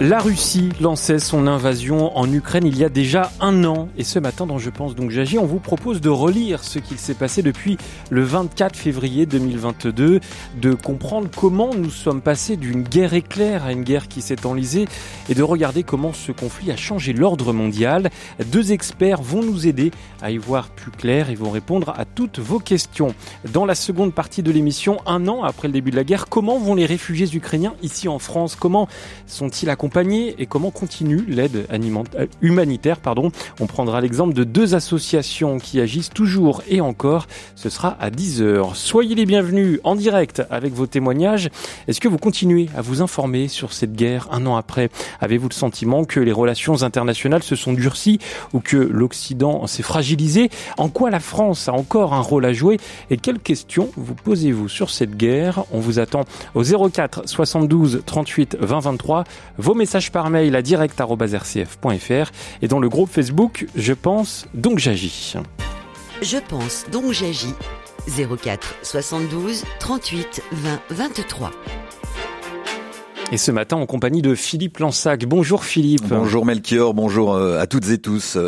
La Russie lançait son invasion en Ukraine il y a déjà un an. Et ce matin, dans Je pense donc j'agis, on vous propose de relire ce qu'il s'est passé depuis le 24 février 2022, de comprendre comment nous sommes passés d'une guerre éclair à une guerre qui s'est enlisée et de regarder comment ce conflit a changé l'ordre mondial. Deux experts vont nous aider à y voir plus clair et vont répondre à toutes vos questions. Dans la seconde partie de l'émission, un an après le début de la guerre, comment vont les réfugiés ukrainiens ici en France? Comment sont-ils accompagnés et comment continue l'aide euh, humanitaire. Pardon. On prendra l'exemple de deux associations qui agissent toujours et encore. Ce sera à 10h. Soyez les bienvenus en direct avec vos témoignages. Est-ce que vous continuez à vous informer sur cette guerre un an après? Avez-vous le sentiment que les relations internationales se sont durcies ou que l'Occident s'est fragilisé? En quoi la France a encore un rôle à jouer? Et quelles questions vous posez-vous sur cette guerre? On vous attend au 04 72 38 20 23. Vos message par mail à direct.rcf.fr et dans le groupe Facebook Je pense donc j'agis. Je pense donc j'agis 04 72 38 20 23. Et ce matin en compagnie de Philippe Lansac. Bonjour Philippe. Bonjour Melchior, bonjour euh, à toutes et tous.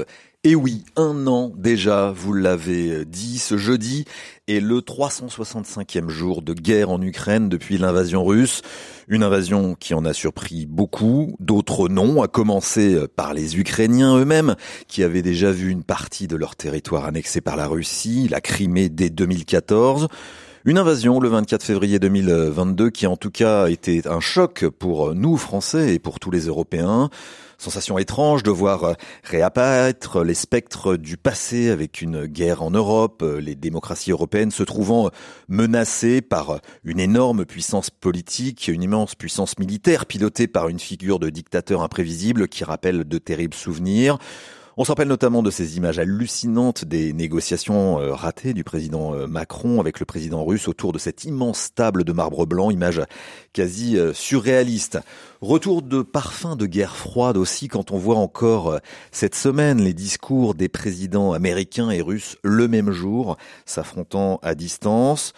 Et oui, un an déjà, vous l'avez dit, ce jeudi est le 365e jour de guerre en Ukraine depuis l'invasion russe. Une invasion qui en a surpris beaucoup, d'autres non, à commencer par les Ukrainiens eux-mêmes, qui avaient déjà vu une partie de leur territoire annexé par la Russie, la Crimée dès 2014. Une invasion le 24 février 2022 qui en tout cas était un choc pour nous Français et pour tous les Européens. Sensation étrange de voir réapparaître les spectres du passé avec une guerre en Europe, les démocraties européennes se trouvant menacées par une énorme puissance politique, une immense puissance militaire pilotée par une figure de dictateur imprévisible qui rappelle de terribles souvenirs. On se rappelle notamment de ces images hallucinantes des négociations euh, ratées du président euh, Macron avec le président russe autour de cette immense table de marbre blanc, image quasi euh, surréaliste. Retour de parfum de guerre froide aussi quand on voit encore cette semaine les discours des présidents américains et russes le même jour, s'affrontant à distance.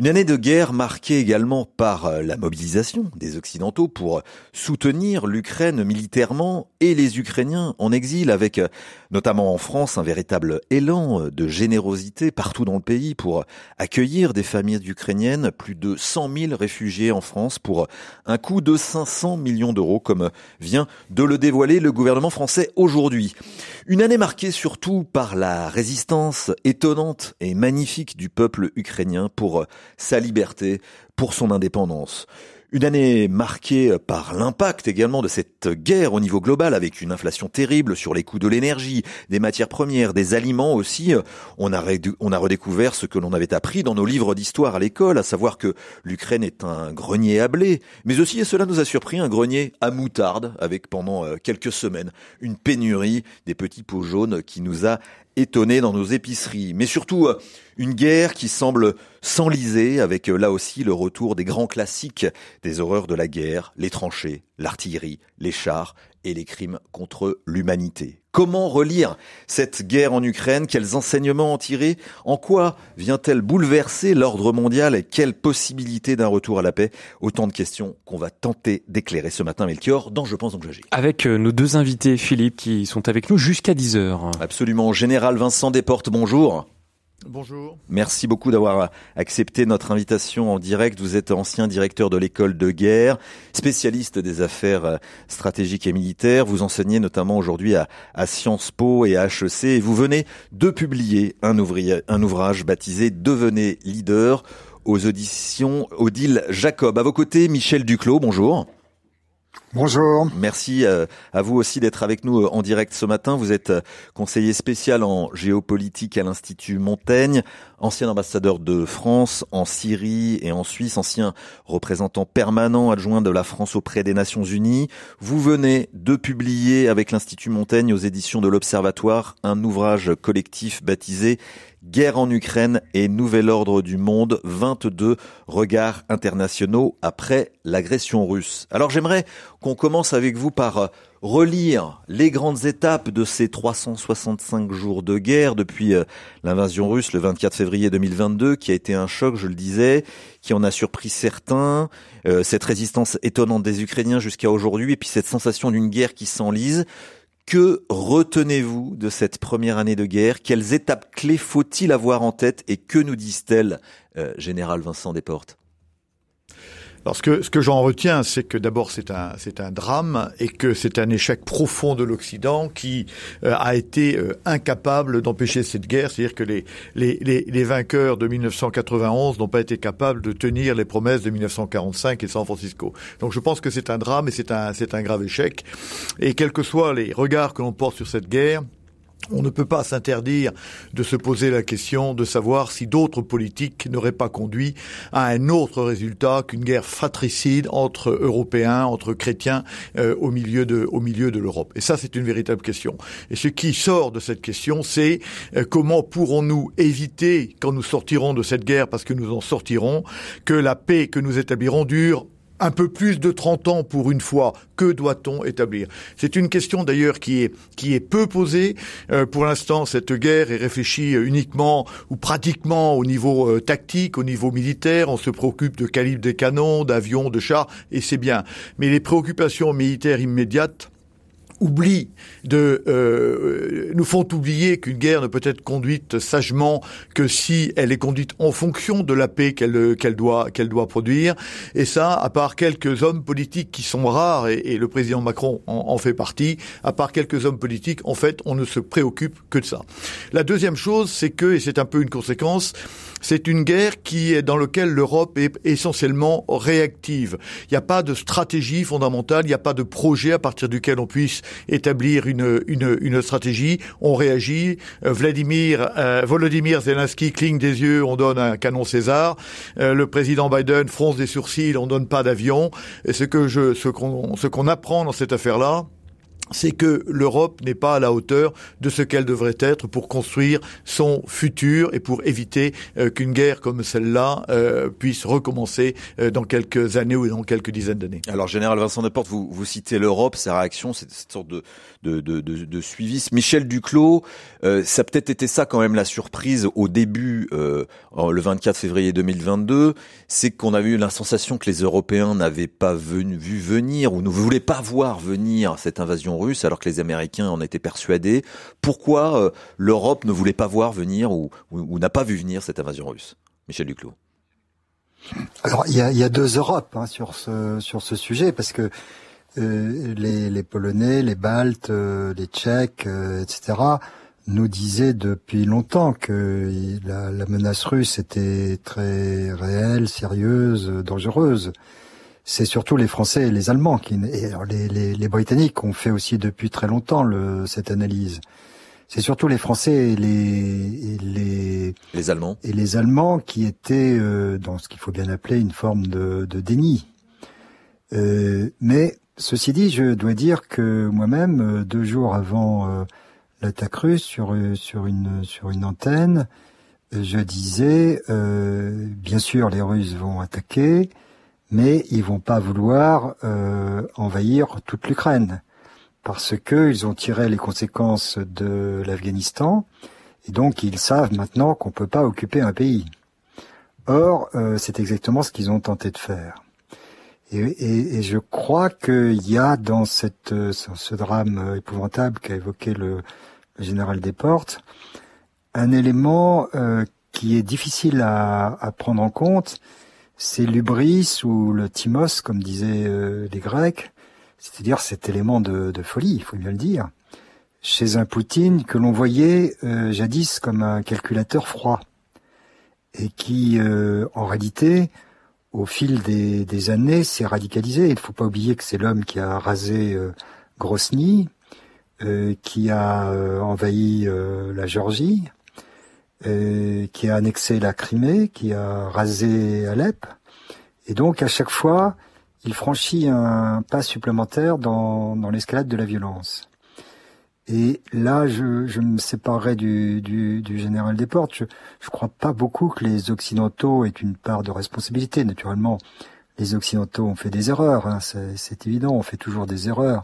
Une année de guerre marquée également par euh, la mobilisation des Occidentaux pour soutenir l'Ukraine militairement et les Ukrainiens en exil avec euh, notamment en France un véritable élan euh, de générosité partout dans le pays pour accueillir des familles ukrainiennes, plus de 100 000 réfugiés en France pour un coût de 500 millions d'euros comme vient de le dévoiler le gouvernement français aujourd'hui. Une année marquée surtout par la résistance étonnante et magnifique du peuple ukrainien pour sa liberté, pour son indépendance. Une année marquée par l'impact également de cette guerre au niveau global avec une inflation terrible sur les coûts de l'énergie, des matières premières, des aliments aussi. On a, redécouvert ce que l'on avait appris dans nos livres d'histoire à l'école, à savoir que l'Ukraine est un grenier à blé, mais aussi, et cela nous a surpris, un grenier à moutarde avec pendant euh, quelques semaines une pénurie des petits pots jaunes qui nous a étonnés dans nos épiceries. Mais surtout, euh, une guerre qui semble s'enliser avec euh, là aussi le retour des grands classiques des horreurs de la guerre, les tranchées, l'artillerie, les chars et les crimes contre l'humanité. Comment relire cette guerre en Ukraine? Quels enseignements en tirer? En quoi vient-elle bouleverser l'ordre mondial et quelle possibilité d'un retour à la paix? Autant de questions qu'on va tenter d'éclairer ce matin, Melchior, dans Je pense donc j'agis. Avec euh, nos deux invités, Philippe, qui sont avec nous jusqu'à 10h. Absolument. Général Vincent Desportes, bonjour. Bonjour. Merci beaucoup d'avoir accepté notre invitation en direct. Vous êtes ancien directeur de l'école de guerre, spécialiste des affaires euh, stratégiques et militaires. Vous enseignez notamment aujourd'hui à, Sciences Po et à HEC et vous venez de publier un, un ouvrage baptisé Devenez leader aux auditions Odile Jacob. À vos côtés, Michel Duclos, bonjour. Bonjour. Merci euh, à vous aussi d'être avec nous euh, en direct ce matin. Vous êtes euh, conseiller spécial en géopolitique à l'Institut Montaigne, ancien ambassadeur de France en Syrie et en Suisse, ancien représentant permanent adjoint de la France auprès des Nations Unies. Vous venez de publier avec l'Institut Montaigne aux éditions de l'Observatoire un ouvrage collectif baptisé Guerre en Ukraine et Nouvel Ordre du Monde, 22 regards internationaux après l'agression russe. Alors j'aimerais qu'on commence avec vous par relire les grandes étapes de ces 365 jours de guerre depuis euh, l'invasion russe le 24 février 2022, qui a été un choc, je le disais, qui en a surpris certains, euh, cette résistance étonnante des Ukrainiens jusqu'à aujourd'hui, et puis cette sensation d'une guerre qui s'enlise. Que retenez-vous de cette première année de guerre? Quelles étapes clés faut-il avoir en tête? Et que nous disent-elles, euh, Général Vincent Desportes? Alors ce que, ce que j'en retiens, c'est que d'abord c'est un, c'est un drame et que c'est un échec profond de l'Occident qui euh, a été euh, incapable d'empêcher cette guerre. C'est-à-dire que les, les, les, les, vainqueurs de 1991 n'ont pas été capables de tenir les promesses de 1945 et San Francisco. Donc je pense que c'est un drame et c'est un, c'est un grave échec. Et quels que soient les regards que l'on porte sur cette guerre, on ne peut pas s'interdire de se poser la question de savoir si d'autres politiques n'auraient pas conduit à un autre résultat qu'une guerre fratricide entre Européens, entre chrétiens euh, au milieu de l'Europe. Et ça, c'est une véritable question. Et ce qui sort de cette question, c'est euh, comment pourrons-nous éviter, quand nous sortirons de cette guerre, parce que nous en sortirons, que la paix que nous établirons dure un peu plus de 30 ans pour une fois. Que doit-on établir? C'est une question d'ailleurs qui est qui est peu posée. Euh, pour l'instant, cette guerre est réfléchie uniquement ou pratiquement au niveau euh, tactique, au niveau militaire. On se préoccupe de calibre des canons, d'avions, de chars, et c'est bien. Mais les préoccupations militaires immédiates oublient de euh, nous font oublier qu'une guerre ne peut être conduite sagement que si elle est conduite en fonction de la paix qu'elle qu'elle doit qu'elle doit produire et ça à part quelques hommes politiques qui sont rares et, le président Macron en, en, fait partie à part quelques hommes politiques en fait on ne se préoccupe que de ça la deuxième chose c'est que et c'est un peu une conséquence c'est une guerre qui est dans laquelle l'Europe est essentiellement réactive. Il n'y a pas de stratégie fondamentale, il n'y a pas de projet à partir duquel on puisse établir une, une, une stratégie. On réagit. Euh, Vladimir, euh, Volodymyr Zelensky cligne des yeux, on donne un canon César. Euh, le président Biden fronce des sourcils, on donne pas d'avion. Et ce que je, ce qu'on, ce qu'on apprend dans cette affaire-là, c'est que l'Europe n'est pas à la hauteur de ce qu'elle devrait être pour construire son futur et pour éviter euh, qu'une guerre comme celle-là euh, puisse recommencer euh, dans quelques années ou dans quelques dizaines d'années. Alors, Général Vincent Deporte, vous, vous citez l'Europe, ses réactions, cette, sorte de, de, de, de, de. Michel Duclos, ça a peut-être été ça quand même la surprise au début, le 24 février 2022, c'est qu'on avait eu la sensation que les Européens n'avaient pas vu venir ou ne voulaient pas voir venir cette invasion russe alors que les Américains en étaient persuadés. Pourquoi euh, l'Europe ne voulait pas voir venir ou, n'a pas vu venir cette invasion russe? Michel Duclos. Alors il y a, deux Europes hein, sur ce sur ce sujet parce que euh, les, Polonais, les Baltes, euh, les Tchèques, etc. nous disaient depuis longtemps que la, la, menace russe était très réelle, sérieuse, dangereuse c'est surtout les Français et les Allemands qui, et les, les, les, Britanniques ont fait aussi depuis très longtemps le, cette analyse. C'est surtout les Français et les, et les, les Allemands et les Allemands qui étaient euh, dans ce qu'il faut bien appeler une forme de, de déni. Euh, mais ceci dit, je dois dire que moi-même, euh, deux jours avant euh, l'attaque russe sur sur une sur une antenne, je disais, bien sûr, les Russes vont attaquer mais ils vont pas vouloir euh, envahir toute l'Ukraine parce qu'ils ont tiré les conséquences de l'Afghanistan et donc ils savent maintenant qu'on peut pas occuper un pays. Or, euh, c'est exactement ce qu'ils ont tenté de faire. Et, et, et je crois qu'il y a dans cette, ce drame épouvantable qu'a évoqué le, général Desportes un élément euh, qui est difficile à, prendre en compte, c'est l'ubris ou le timos, comme disaient euh, les Grecs, c'est-à-dire cet élément de, folie, il faut bien le dire, chez un Poutine que l'on voyait euh, jadis comme un calculateur froid, et qui, en réalité, au fil des, années, s'est radicalisé. Il ne faut pas oublier que c'est l'homme qui a rasé Grosny, qui a envahi la Géorgie, euh, qui a annexé la Crimée, qui a rasé Alep. Et donc, à chaque fois, il franchit un pas supplémentaire dans, dans l'escalade de la violence. Et là, je, je me séparerai du, du, du général Desportes. Je ne crois pas beaucoup que les Occidentaux aient une part de responsabilité. Naturellement, les Occidentaux ont fait des erreurs, hein, c'est évident, on fait toujours des erreurs.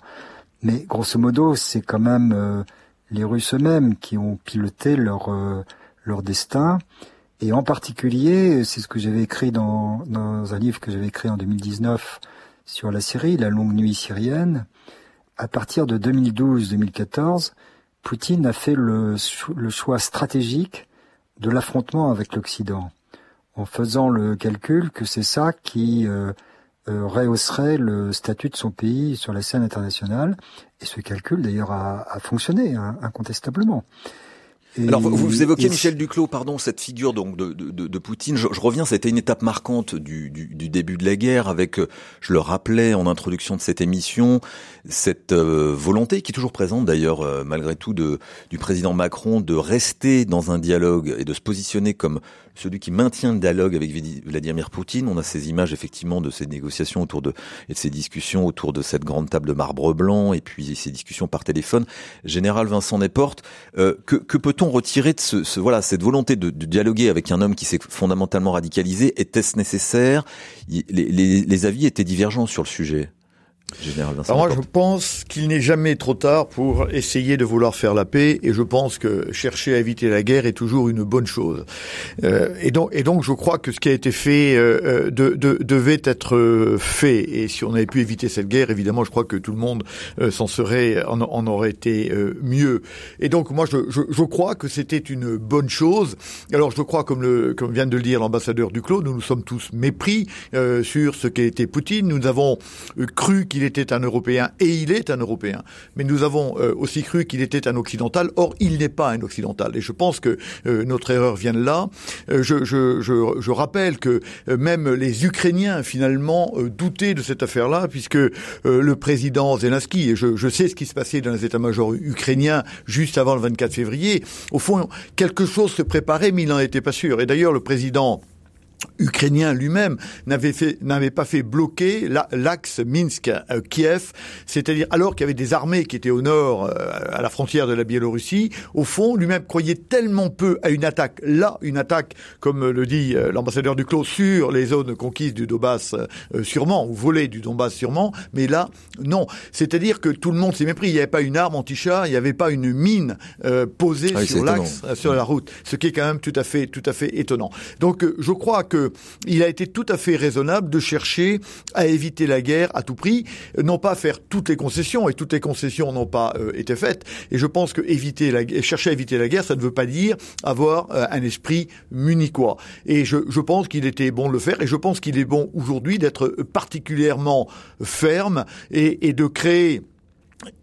Mais grosso modo, c'est quand même les Russes eux-mêmes qui ont piloté leur leur destin. Et en particulier, c'est ce que j'avais écrit dans, dans un livre que j'avais écrit en 2019 sur la Syrie, La longue nuit syrienne. À partir de 2012-2014, Poutine a fait le, le choix stratégique de l'affrontement avec l'Occident, en faisant le calcul que c'est ça qui euh, euh, rehausserait le statut de son pays sur la scène internationale. Et ce calcul, d'ailleurs, a, a fonctionné hein, incontestablement. Alors vous, vous évoquez Michel Duclos, pardon, cette figure donc de, de, de Poutine. Je, je reviens, c'était une étape marquante du, du, du, début de la guerre, avec, euh, je le rappelais en introduction de cette émission, cette euh, volonté qui est toujours présente d'ailleurs euh, malgré tout de, du président Macron de rester dans un dialogue et de se positionner comme celui qui maintient le dialogue avec Vladimir Poutine. On a ces images effectivement de ces négociations autour de et de ces discussions autour de cette grande table de marbre blanc et puis ces discussions par téléphone. Général Vincent Desportes, euh, que, peut-on retirer de ce, voilà cette volonté de, dialoguer avec un homme qui s'est fondamentalement radicalisé? Était-ce nécessaire? Les avis étaient divergents sur le sujet. Alors moi, je pense qu'il n'est jamais trop tard pour essayer de vouloir faire la paix, et je pense que chercher à éviter la guerre est toujours une bonne chose. Euh, et donc, et donc, je crois que ce qui a été fait euh, euh de, de, devait être fait. Et si on avait pu éviter cette guerre, évidemment, je crois que tout le monde euh, s'en serait, en, en, aurait été euh, mieux. Et donc, moi, je, je, je crois que c'était une bonne chose. Alors, je crois, comme le, comme vient de le dire l'ambassadeur Duclos, nous nous sommes tous mépris sur ce qu'a été Poutine. Nous avons cru qu'il était un Européen, et il est un Européen. Mais nous avons euh, aussi cru qu'il était un Occidental. Or, il n'est pas un Occidental. Et je pense que euh, notre erreur vient de là. Euh, je, rappelle que même les Ukrainiens, finalement, doutaient de cette affaire-là, puisque le président Zelensky, et je, je sais ce qui se passait dans les états-majors ukrainiens juste avant le 24 février, au fond, quelque chose se préparait, mais il n'en était pas sûr. Et d'ailleurs, le président ukrainien lui-même n'avait fait n'avait pas fait bloquer l'axe Minsk-Kiev, c'est-à-dire alors qu'il y avait des armées qui étaient au nord euh, à la frontière de la Biélorussie, au fond lui-même croyait tellement peu à une attaque. Là, une attaque comme le dit euh, l'ambassadeur du Clos sur les zones conquises du Donbass euh, sûrement ou volées du Donbass sûrement, mais là non, c'est-à-dire que tout le monde s'est mépris, il n'y avait pas une arme anti-char, il n'y avait pas une mine posée ah sur l'axe sur la route, ce qui est quand même tout à fait tout à fait étonnant. Donc je crois que il a été tout à fait raisonnable de chercher à éviter la guerre à tout prix, non pas faire toutes les concessions, et toutes les concessions n'ont pas euh, été faites. Et je pense que la, chercher à éviter la guerre, ça ne veut pas dire avoir euh, un esprit munichois. Et je, pense qu'il était bon de le faire, et je pense qu'il est bon aujourd'hui d'être particulièrement ferme et de créer.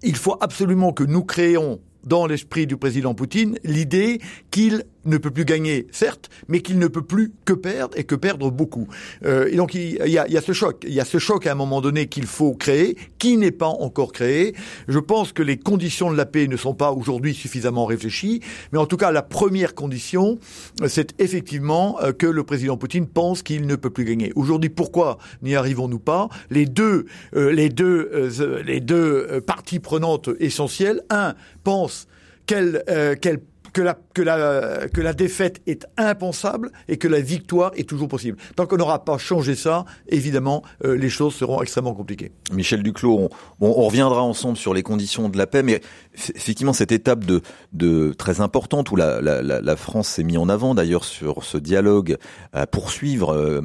Il faut absolument que nous créions dans l'esprit du président Poutine l'idée qu'il ne peut plus gagner, certes, mais qu'il ne peut plus que perdre et que perdre beaucoup. Euh, et donc il y, a, ce choc, il y a ce choc à un moment donné qu'il faut créer, qui n'est pas encore créé. Je pense que les conditions de la paix ne sont pas aujourd'hui suffisamment réfléchies, mais en tout cas la première condition, c'est effectivement euh, que le président Poutine pense qu'il ne peut plus gagner. Aujourd'hui, pourquoi n'y arrivons-nous pas? Les deux, euh, les deux, euh, les deux parties prenantes essentielles, un pense qu'elle, qu'elle que la, que la, que la défaite est impensable et que la victoire est toujours possible. Tant qu'on n'aura pas changé ça, évidemment, euh, les choses seront extrêmement compliquées. Michel Duclos, on, on, reviendra ensemble sur les conditions de la paix, mais effectivement, cette étape de, de très importante où la, la, la France s'est mise en avant, d'ailleurs, sur ce dialogue à poursuivre, euh,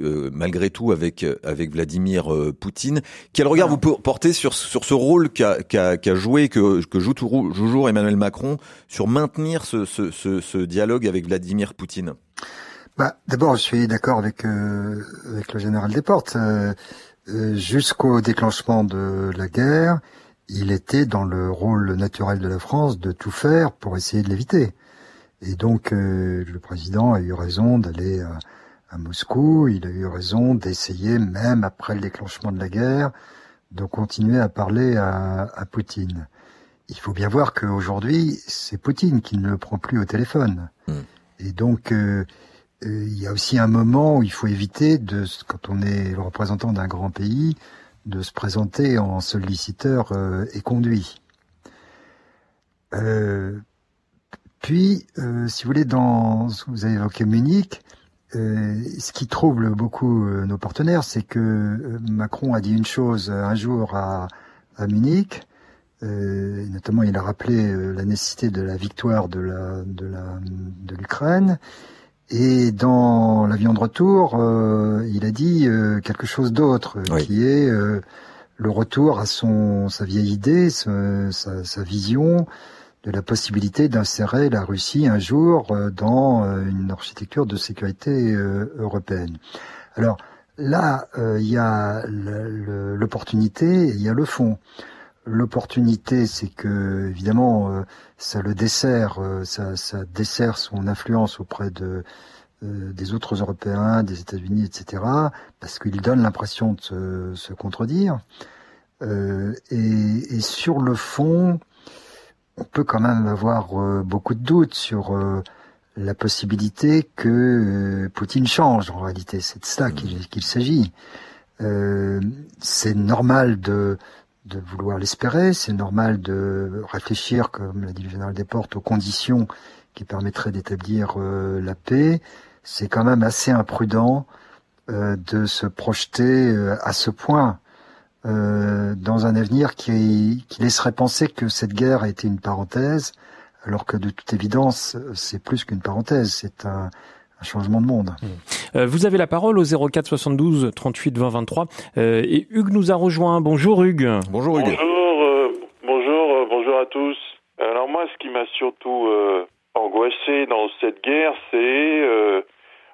euh, malgré tout avec avec Vladimir euh, Poutine. Quel regard vous portez sur sur ce rôle qu'a qu'a qu joué que que joue toujours Emmanuel Macron sur maintenir ce, ce, ce, ce dialogue avec Vladimir Poutine? Bah, D'abord, je suis d'accord avec euh, avec le général Desportes. Euh, Jusqu'au déclenchement de la guerre, il était dans le rôle naturel de la France de tout faire pour essayer de l'éviter. Et donc, le président a eu raison d'aller à Moscou. Il a eu raison d'essayer, même après le déclenchement de la guerre, de continuer à parler à, à Poutine. Il faut bien voir qu'aujourd'hui, c'est Poutine qui ne le prend plus au téléphone. Mm. Et donc, euh, euh, il y a aussi un moment où il faut éviter, de, quand on est le représentant d'un grand pays, de se présenter en solliciteur euh, et conduit. puis, si vous voulez, dans, vous avez évoqué Munich, euh, ce qui trouble beaucoup euh, nos partenaires, c'est que euh, Macron a dit une chose un jour à, à Munich, Euh, notamment, il a rappelé la nécessité de la victoire de la de la de l'Ukraine. Et dans l'avion de retour, il a dit quelque chose d'autre, qui est le retour à son sa vieille idée, sa, sa vision de la possibilité d'insérer la Russie un jour euh, dans euh, une architecture de sécurité euh, européenne. Alors là, il y a l'opportunité, il y a le fond. L'opportunité, c'est que évidemment, ça le dessert, ça, dessert son influence auprès de des autres Européens, des États-Unis, etc., parce qu'il donne l'impression de se, se contredire. et, et, sur le fond, on peut quand même avoir euh, beaucoup de doutes sur euh, la possibilité que euh, Poutine change en réalité. C'est de cela mmh. qu'il s'agit. c'est normal de, de vouloir l'espérer, c'est normal de réfléchir, comme l'a dit le général Desportes, aux conditions qui permettraient d'établir la paix. C'est quand même assez imprudent de se projeter à ce point euh, dans un avenir qui, qui, laisserait penser que cette guerre a été une parenthèse, alors que de toute évidence, c'est plus qu'une parenthèse, c'est un, un, changement de monde. Mmh. Euh, vous avez la parole au 04 72 38 20 23 euh, et Hugues nous a rejoint. Bonjour Hugues. Bonjour Hugues. Bonjour, euh, bonjour, euh, bonjour à tous. Alors moi, ce qui m'a surtout angoissé dans cette guerre, c'est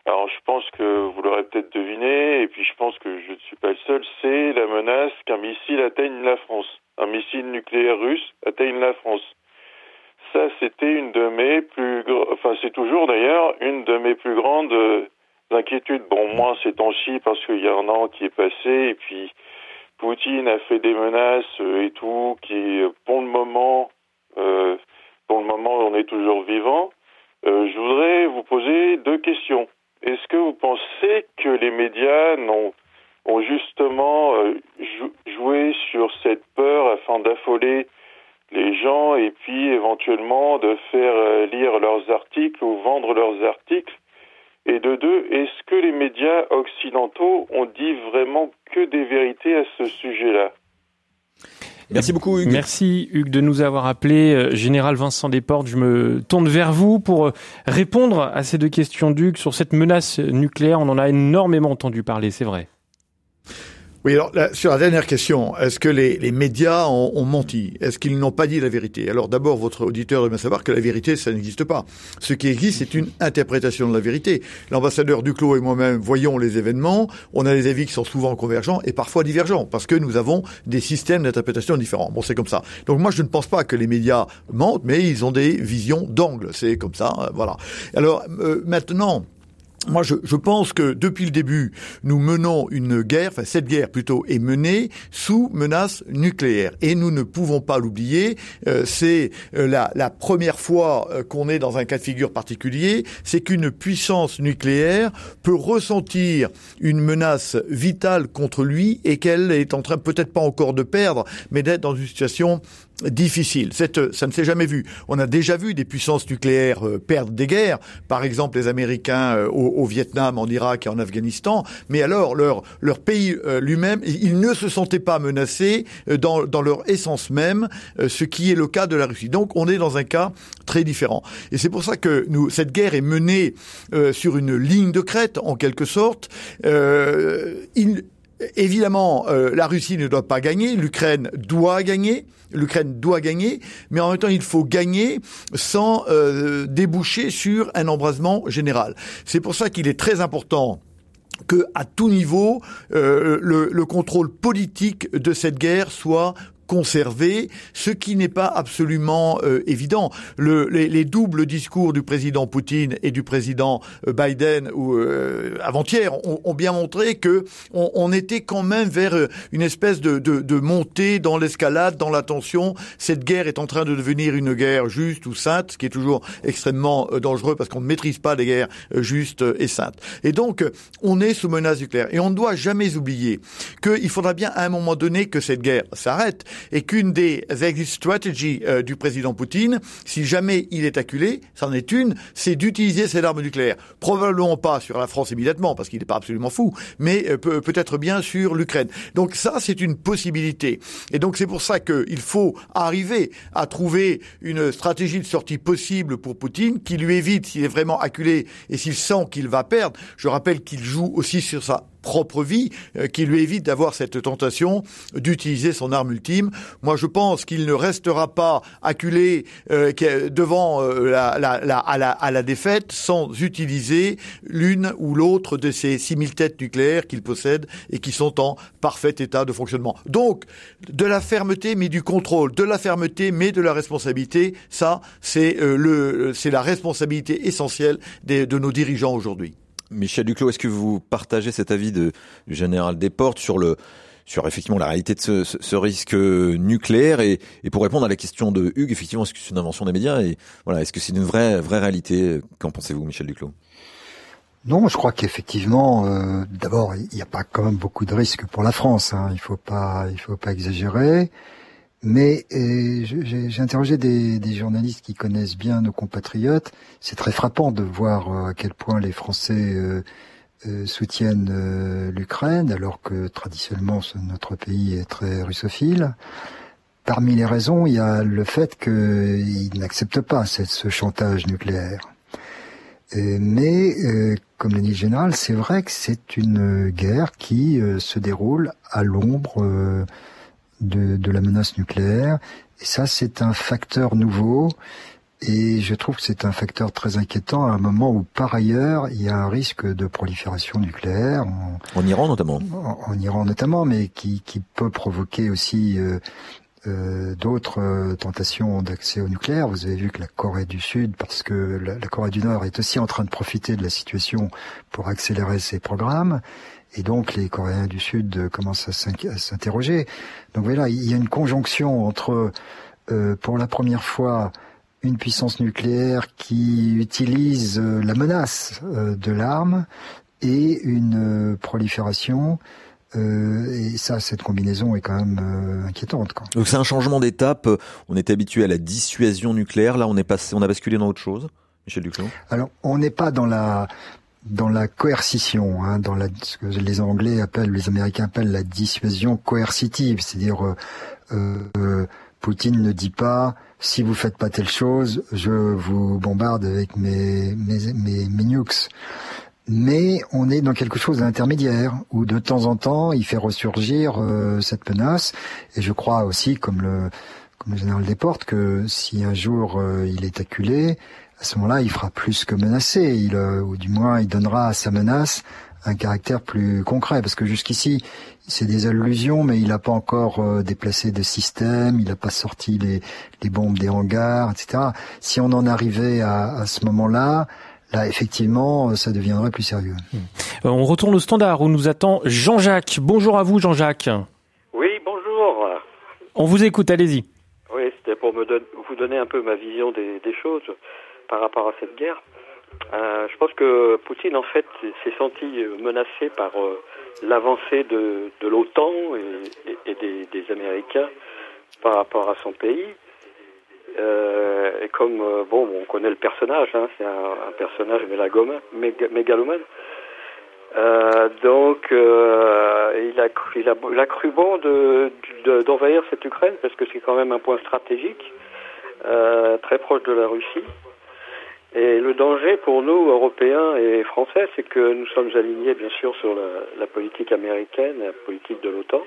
alors je pense que vous l'aurez peut-être deviné, et puis je pense que je ne suis pas le seul, c'est la menace qu'un missile atteigne la France. Un missile nucléaire russe atteigne la France. Ça, c'était une de mes plus, enfin c'est toujours d'ailleurs une de mes plus grandes euh, inquiétudes. Bon, moi ces temps-ci parce qu'il y a un an qui est passé, et puis Poutine a fait des menaces euh, et tout, qui pour le moment, euh, pour le moment, on est toujours vivant. Euh, je voudrais vous poser deux questions. Est-ce que vous pensez que les médias ont justement euh, joué sur cette peur afin d'affoler les gens et puis éventuellement de faire euh, lire leurs articles ou vendre leurs articles? Et de deux, est-ce que les médias occidentaux ont dit vraiment que des vérités à ce sujet-là? Merci beaucoup Hugues. Merci Hugues de nous avoir appelé. Euh, Général Vincent Desportes, je me tourne vers vous pour euh, répondre à ces deux questions d'Hugues sur cette menace nucléaire. On en a énormément entendu parler, c'est vrai. Oui, alors sur la dernière question, est-ce que les, les médias ont, ont menti? Est-ce qu'ils n'ont pas dit la vérité? Alors d'abord, votre auditeur doit bien savoir que la vérité, ça n'existe pas. Ce qui existe, c'est une interprétation de la vérité. L'ambassadeur Duclos et moi-même voyons les événements, on a des avis qui sont souvent convergents et parfois divergents, parce que nous avons des systèmes d'interprétation différents. Bon, c'est comme ça. Donc moi, je ne pense pas que les médias mentent, mais ils ont des visions d'angle. C'est comme ça, euh, voilà. Alors euh, maintenant moi, je, pense que depuis le début, nous menons une guerre, enfin cette guerre plutôt est menée sous menace nucléaire. Et nous ne pouvons pas l'oublier, euh, c'est euh, la, la, première fois euh, qu'on est dans un cas de figure particulier, c'est qu'une puissance nucléaire peut ressentir une menace vitale contre lui et qu'elle est en train peut-être pas encore de perdre, mais d'être dans une situation difficile. Cette, ça ne s'est jamais vu. On a déjà vu des puissances nucléaires euh, perdre des guerres, par exemple les Américains euh, au, Vietnam, en Irak et en Afghanistan, mais alors leur, leur pays euh, lui-même, ils ne se sentaient pas menacés dans, dans leur essence même, ce qui est le cas de la Russie. Donc on est dans un cas très différent. Et c'est pour ça que nous, cette guerre est menée sur une ligne de crête, en quelque sorte. il, Évidemment, euh, la Russie ne doit pas gagner, l'Ukraine doit gagner, l'Ukraine doit gagner, mais en même temps, il faut gagner sans euh, déboucher sur un embrasement général. C'est pour ça qu'il est très important que à tout niveau euh, le, le, contrôle politique de cette guerre soit conserver, ce qui n'est pas absolument euh, évident. Le, les, les, doubles discours du président Poutine et du président euh, Biden ou euh, avant-hier ont, ont, bien montré que on, on, était quand même vers une espèce de, de, de montée dans l'escalade, dans la tension. Cette guerre est en train de devenir une guerre juste ou sainte, ce qui est toujours extrêmement dangereux parce qu'on ne maîtrise pas les guerres justes et saintes. Et donc, on est sous menace nucléaire. Et on ne doit jamais oublier qu'il faudra bien à un moment donné que cette guerre s'arrête et qu'une des exit strategies euh, du président Poutine, si jamais il est acculé, c'en est une, c'est d'utiliser cette arme nucléaire. Probablement pas sur la France immédiatement, parce qu'il n'est pas absolument fou, mais euh, peut-être bien sur l'Ukraine. Donc ça, c'est une possibilité. Et donc c'est pour ça qu'il faut arriver à trouver une stratégie de sortie possible pour Poutine qui lui évite, s'il est vraiment acculé et s'il sent qu'il va perdre, je rappelle qu'il joue aussi sur sa propre vie euh, qui lui évite d'avoir cette tentation d'utiliser son arme ultime. Moi, je pense qu'il ne restera pas acculé euh, devant euh, la, la, la, à, la, à la défaite sans utiliser l'une ou l'autre de ces 6000 têtes nucléaires qu'il possède et qui sont en parfait état de fonctionnement. Donc, de la fermeté mais du contrôle, de la fermeté mais de la responsabilité, ça, c'est le, c'est la responsabilité essentielle des, de nos dirigeants aujourd'hui. Michel Duclos, est-ce que vous partagez cet avis de, du général Desportes sur le sur effectivement la réalité de ce, ce, risque nucléaire et, et, pour répondre à la question de Hugues, effectivement, est-ce que c'est une invention des médias et voilà, est-ce que c'est une vraie vraie réalité? Qu'en pensez-vous, Michel Duclos? Non, je crois qu'effectivement, euh, d'abord, il n'y a pas quand même beaucoup de risques pour la France. Hein. Il faut pas, il faut pas exagérer. Mais euh, j'ai interrogé des, des, journalistes qui connaissent bien nos compatriotes. C'est très frappant de voir euh, à quel point les Français euh, soutiennent l'Ukraine, alors que traditionnellement notre pays est très russophile. Parmi les raisons, il y a le fait qu'ils n'acceptent pas ce chantage nucléaire. mais, comme l'a dit le général, c'est vrai que c'est une guerre qui se déroule à l'ombre de, de la menace nucléaire. Et ça, c'est un facteur nouveau. Et je trouve que c'est un facteur très inquiétant à un moment où, par ailleurs, il y a un risque de prolifération nucléaire. En, Iran notamment. En, Iran notamment, mais qui, qui peut provoquer aussi euh, euh, d'autres euh, tentations d'accès au nucléaire. Vous avez vu que la Corée du Sud, parce que la, la, Corée du Nord est aussi en train de profiter de la situation pour accélérer ses programmes. Et donc les Coréens du Sud commencent à s'interroger. Donc voilà, il y a une conjonction entre, euh, pour la première fois, une puissance nucléaire qui utilise euh, la menace euh, de l'arme et une prolifération. et ça, cette combinaison est quand même inquiétante. Quoi. Donc c'est un changement d'étape. On était habitué à la dissuasion nucléaire. Là, on est passé, on a basculé dans autre chose. Michel Duclos? Alors, on n'est pas dans la dans la coercition, hein, dans la, ce que les Anglais appellent, les Américains appellent la dissuasion coercitive, c'est-à-dire euh, euh, Poutine ne dit pas si vous faites pas telle chose, je vous bombarde avec mes mes, mes, mes nukes. Mais on est dans quelque chose d'intermédiaire où de temps en temps il fait ressurgir euh, cette menace. Et je crois aussi, comme le comme le général Desportes, que si un jour euh, il est acculé, à ce moment-là, il fera plus que menacer, il, euh, ou du moins il donnera à sa menace un caractère plus concret, parce que jusqu'ici, c'est des allusions, mais il n'a pas encore euh, déplacé de système, il n'a pas sorti les, les, bombes des hangars, etc. Si on en arrivait à, à ce moment-là, là, effectivement, ça deviendrait plus sérieux. Euh, on retourne au standard où nous attend Jean-Jacques. Bonjour à vous, Jean-Jacques. Oui, bonjour. On vous écoute, allez-y. Oui, c'était pour me vous donner un peu ma vision des, des choses par rapport à cette guerre. Euh, je pense que Poutine, en fait, s'est senti menacé par euh, l'avancée de, l'OTAN et, des, Américains par rapport à son pays. Euh, et comme, euh, bon, on connaît le personnage, hein, c'est un, un, personnage mégalomane. Euh, donc, euh, il, a, il, a, cru bon d'envahir de, cette Ukraine parce que c'est quand même un point stratégique, euh, très proche de la Russie. Et le danger pour nous, Européens et Français, c'est que nous sommes alignés, bien sûr, sur la, la politique américaine, la politique de l'OTAN.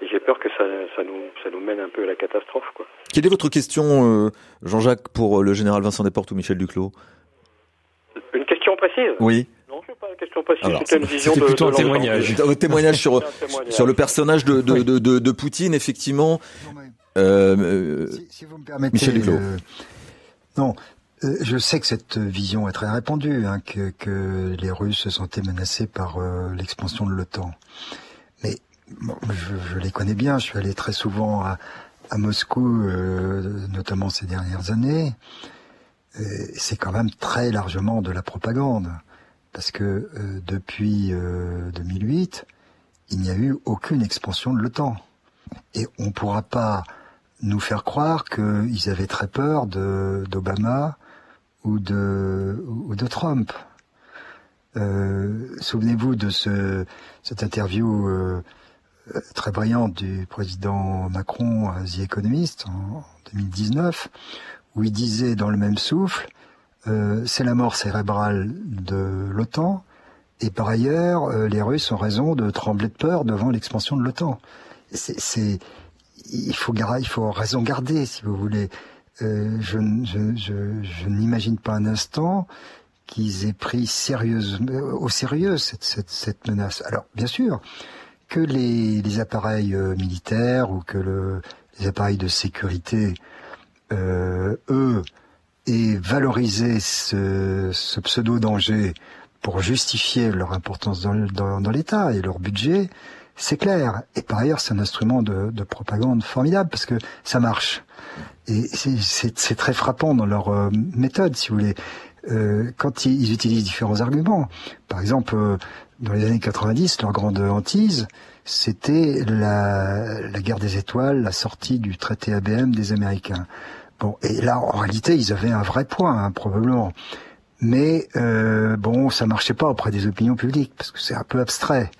Et j'ai peur que ça, ça, nous, ça nous mène un peu à la catastrophe. Quoi. Quelle est votre question, euh, Jean-Jacques, pour le général Vincent Desportes ou Michel Duclos? Une question précise? Oui. Non, c'est pas une question précise, c'était une vision de, plutôt un témoignage. Un témoignage sur, témoignage. sur le personnage de, de, de, de, de Poutine, effectivement. Non, mais... euh, si, si, vous me permettez, Michel Duclos. Euh, non, euh, je sais que cette vision est très répandue, hein, que, que, les Russes se sentaient menacés par euh, l'expansion de l'OTAN. Mais bon, je, je, les connais bien, je suis allé très souvent à, à Moscou, euh, notamment ces dernières années. C'est quand même très largement de la propagande, parce que euh, depuis 2008, il n'y a eu aucune expansion de l'OTAN. Et on ne pourra pas nous faire croire qu'ils avaient très peur d'Obama ou de Trump. Euh, Souvenez-vous de ce cette interview euh, très brillante du président Macron à The Economist en 2019, où il disait dans le même souffle, euh, c'est la mort cérébrale de l'OTAN, et par ailleurs, les Russes ont raison de trembler de peur devant l'expansion de l'OTAN. Il faut, il faut raison garder, si vous voulez. Euh, je, je, je, je n'imagine pas un instant qu'ils aient pris sérieusement, au sérieux cette, cette, menace. Alors, bien sûr, que les, appareils euh, militaires ou que le, les appareils de sécurité, euh, eux, aient valorisé ce, pseudo-danger pour justifier leur importance dans l'État et leur budget, c'est clair. Et par ailleurs, c'est un instrument de, de, propagande formidable parce que ça marche. Et c'est très frappant dans leur euh, méthode, si vous voulez. Euh, quand ils, utilisent différents arguments. Par exemple, euh, dans les années 90, leur grande hantise, c'était la, la guerre des étoiles, la sortie du traité ABM des Américains. Bon, et là, en réalité, ils avaient un vrai point, hein, probablement. Mais euh, bon, ça marchait pas auprès des opinions publiques parce que c'est un peu abstrait.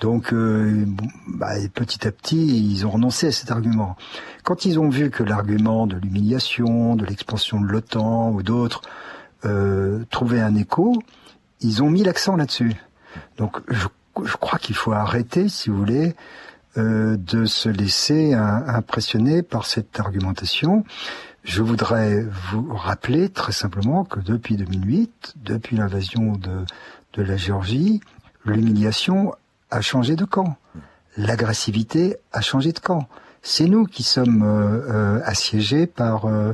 Donc, euh, bah, petit à petit, ils ont renoncé à cet argument. Quand ils ont vu que l'argument de l'humiliation, de l'expansion de l'OTAN ou d'autres euh, trouvait un écho, ils ont mis l'accent là-dessus. Donc, je, je crois qu'il faut arrêter, si vous voulez, euh, de se laisser impressionner par cette argumentation. Je voudrais vous rappeler très simplement que depuis 2008, depuis l'invasion de, de la Géorgie, l'humiliation a changé de camp. L'agressivité a changé de camp. C'est nous qui sommes euh, euh, assiégés par euh,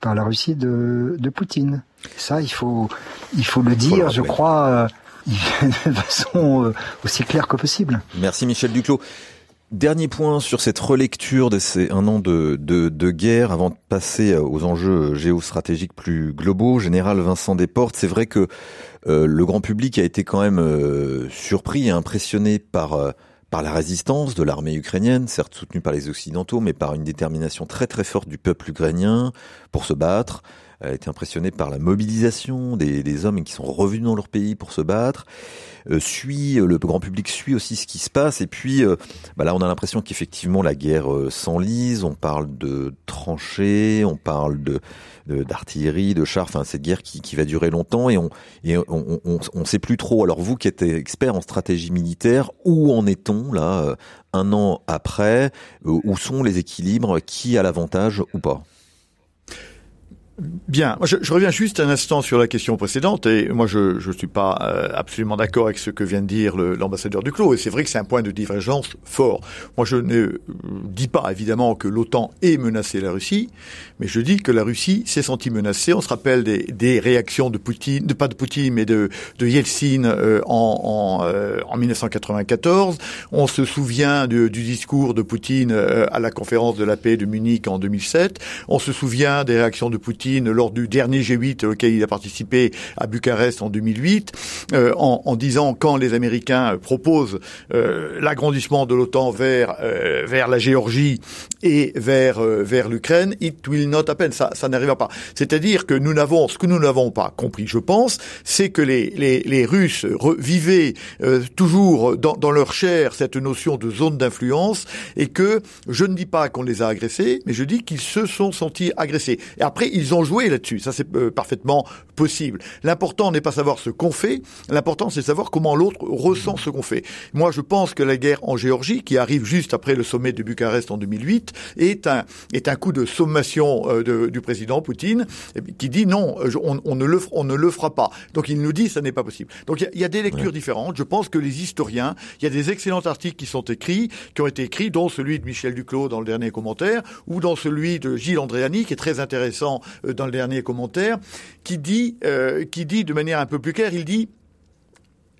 par la Russie de, de Poutine. Ça, il faut il faut le dire, je crois, de façon aussi claire que possible. Merci Michel Duclos. Dernier point sur cette relecture de ces un an de, de, de, guerre avant de passer aux enjeux géostratégiques plus globaux. Général Vincent Desportes, c'est vrai que euh, le grand public a été quand même euh, surpris et impressionné par euh, par la résistance de l'armée ukrainienne, certes soutenue par les Occidentaux, mais par une détermination très très forte du peuple ukrainien pour se battre a été impressionné par la mobilisation des, des, hommes qui sont revenus dans leur pays pour se battre. Euh, suit le grand public suit aussi ce qui se passe et puis euh, bah là on a l'impression qu'effectivement la guerre euh, s'enlise. On parle de tranchées, on parle de d'artillerie, de, de chars. Enfin cette guerre qui, qui va durer longtemps et on et on, on, on sait plus trop. Alors vous qui êtes expert en stratégie militaire, où en est-on là un an après? Où sont les équilibres? Qui a l'avantage ou pas? Bien, je, je, reviens juste un instant sur la question précédente et moi je ne suis pas euh, absolument d'accord avec ce que vient de dire l'ambassadeur Duclos et c'est vrai que c'est un point de divergence fort. Moi je ne euh, dis pas évidemment que l'OTAN ait menacé la Russie, mais je dis que la Russie s'est sentie menacée. On se rappelle des, des, réactions de Poutine, de pas de Poutine mais de, de Yeltsin euh, en, en, en, 1994. On se souvient du, du discours de Poutine à la conférence de la paix de Munich en 2007. On se souvient des réactions de Poutine lors du dernier G8 auquel il a participé à Bucarest en 2008, euh, en, en, disant quand les Américains proposent euh, l'agrandissement de l'OTAN vers euh, vers la Géorgie et vers euh, vers l'Ukraine, it will not happen. Ça, ça n'arrivera pas. C'est-à-dire que nous n'avons ce que nous n'avons pas compris, je pense, c'est que les les, les Russes vivaient euh, toujours dans, dans leur chair cette notion de zone d'influence et que je ne dis pas qu'on les a agressés, mais je dis qu'ils se sont sentis agressés. Et après, ils ont ont joué là-dessus. Ça, c'est euh, parfaitement possible. L'important n'est pas savoir ce qu'on fait. L'important, c'est savoir comment l'autre ressent ce qu'on fait. Moi, je pense que la guerre en Géorgie, qui arrive juste après le sommet de Bucarest en 2008, est un, est un coup de sommation euh, de, du président Poutine, qui dit non, on, on, ne le, on ne le fera pas. Donc, il nous dit ça n'est pas possible. Donc, il y, y, a des lectures ouais. différentes. Je pense que les historiens, il y a des excellents articles qui sont écrits, qui ont été écrits, dont celui de Michel Duclos dans le dernier commentaire, ou dans celui de Gilles Andréani, qui est très intéressant euh, dans le dernier commentaire, qui dit, euh, qui dit de manière un peu plus claire, il dit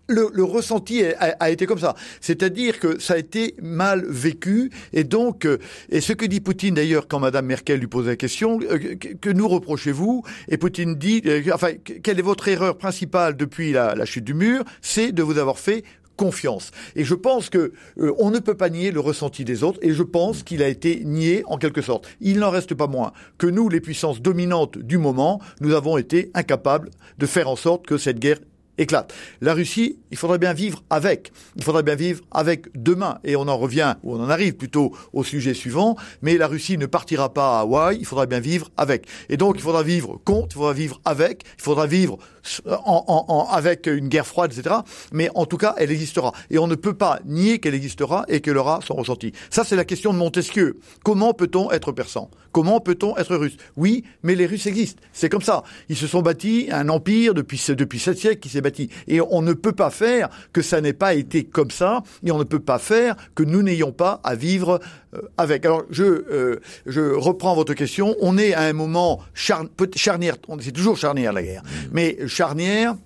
le, ressenti a, été comme ça, c'est-à-dire que ça a été mal vécu et donc euh, et ce que dit Poutine d'ailleurs quand Madame Merkel lui pose la question euh, que, nous reprochez-vous et Poutine dit euh, enfin quelle est votre erreur principale depuis la chute du mur, c'est de vous avoir fait confiance. Et je pense que euh, on ne peut pas nier le ressenti des autres, et je pense qu'il a été nié en quelque sorte. Il n'en reste pas moins que nous, les puissances dominantes du moment, nous avons été incapables de faire en sorte que cette guerre éclate. La Russie, il faudrait bien vivre avec. Il faudrait bien vivre avec demain. Et on en revient, ou on en arrive plutôt au sujet suivant. Mais la Russie ne partira pas à Hawaï. Il faudra bien vivre avec. Et donc, il faudra vivre contre, il faudra vivre avec, il faudra vivre en, avec une guerre froide, etc. Mais en tout cas, elle existera. Et on ne peut pas nier qu'elle existera et qu'elle aura son ressenti. Ça, c'est la question de Montesquieu. Comment peut-on être persan? Comment peut-on être russe? Oui, mais les Russes existent. C'est comme ça. Ils se sont bâtis un empire depuis depuis sept siècles qui s'est bâti. Et on ne peut pas faire que ça n'ait pas été comme ça. Et on ne peut pas faire que nous n'ayons pas à vivre euh, avec. Alors, je euh, je reprends votre question. On est à un moment charnière. C'est toujours charnière la guerre, mais charnière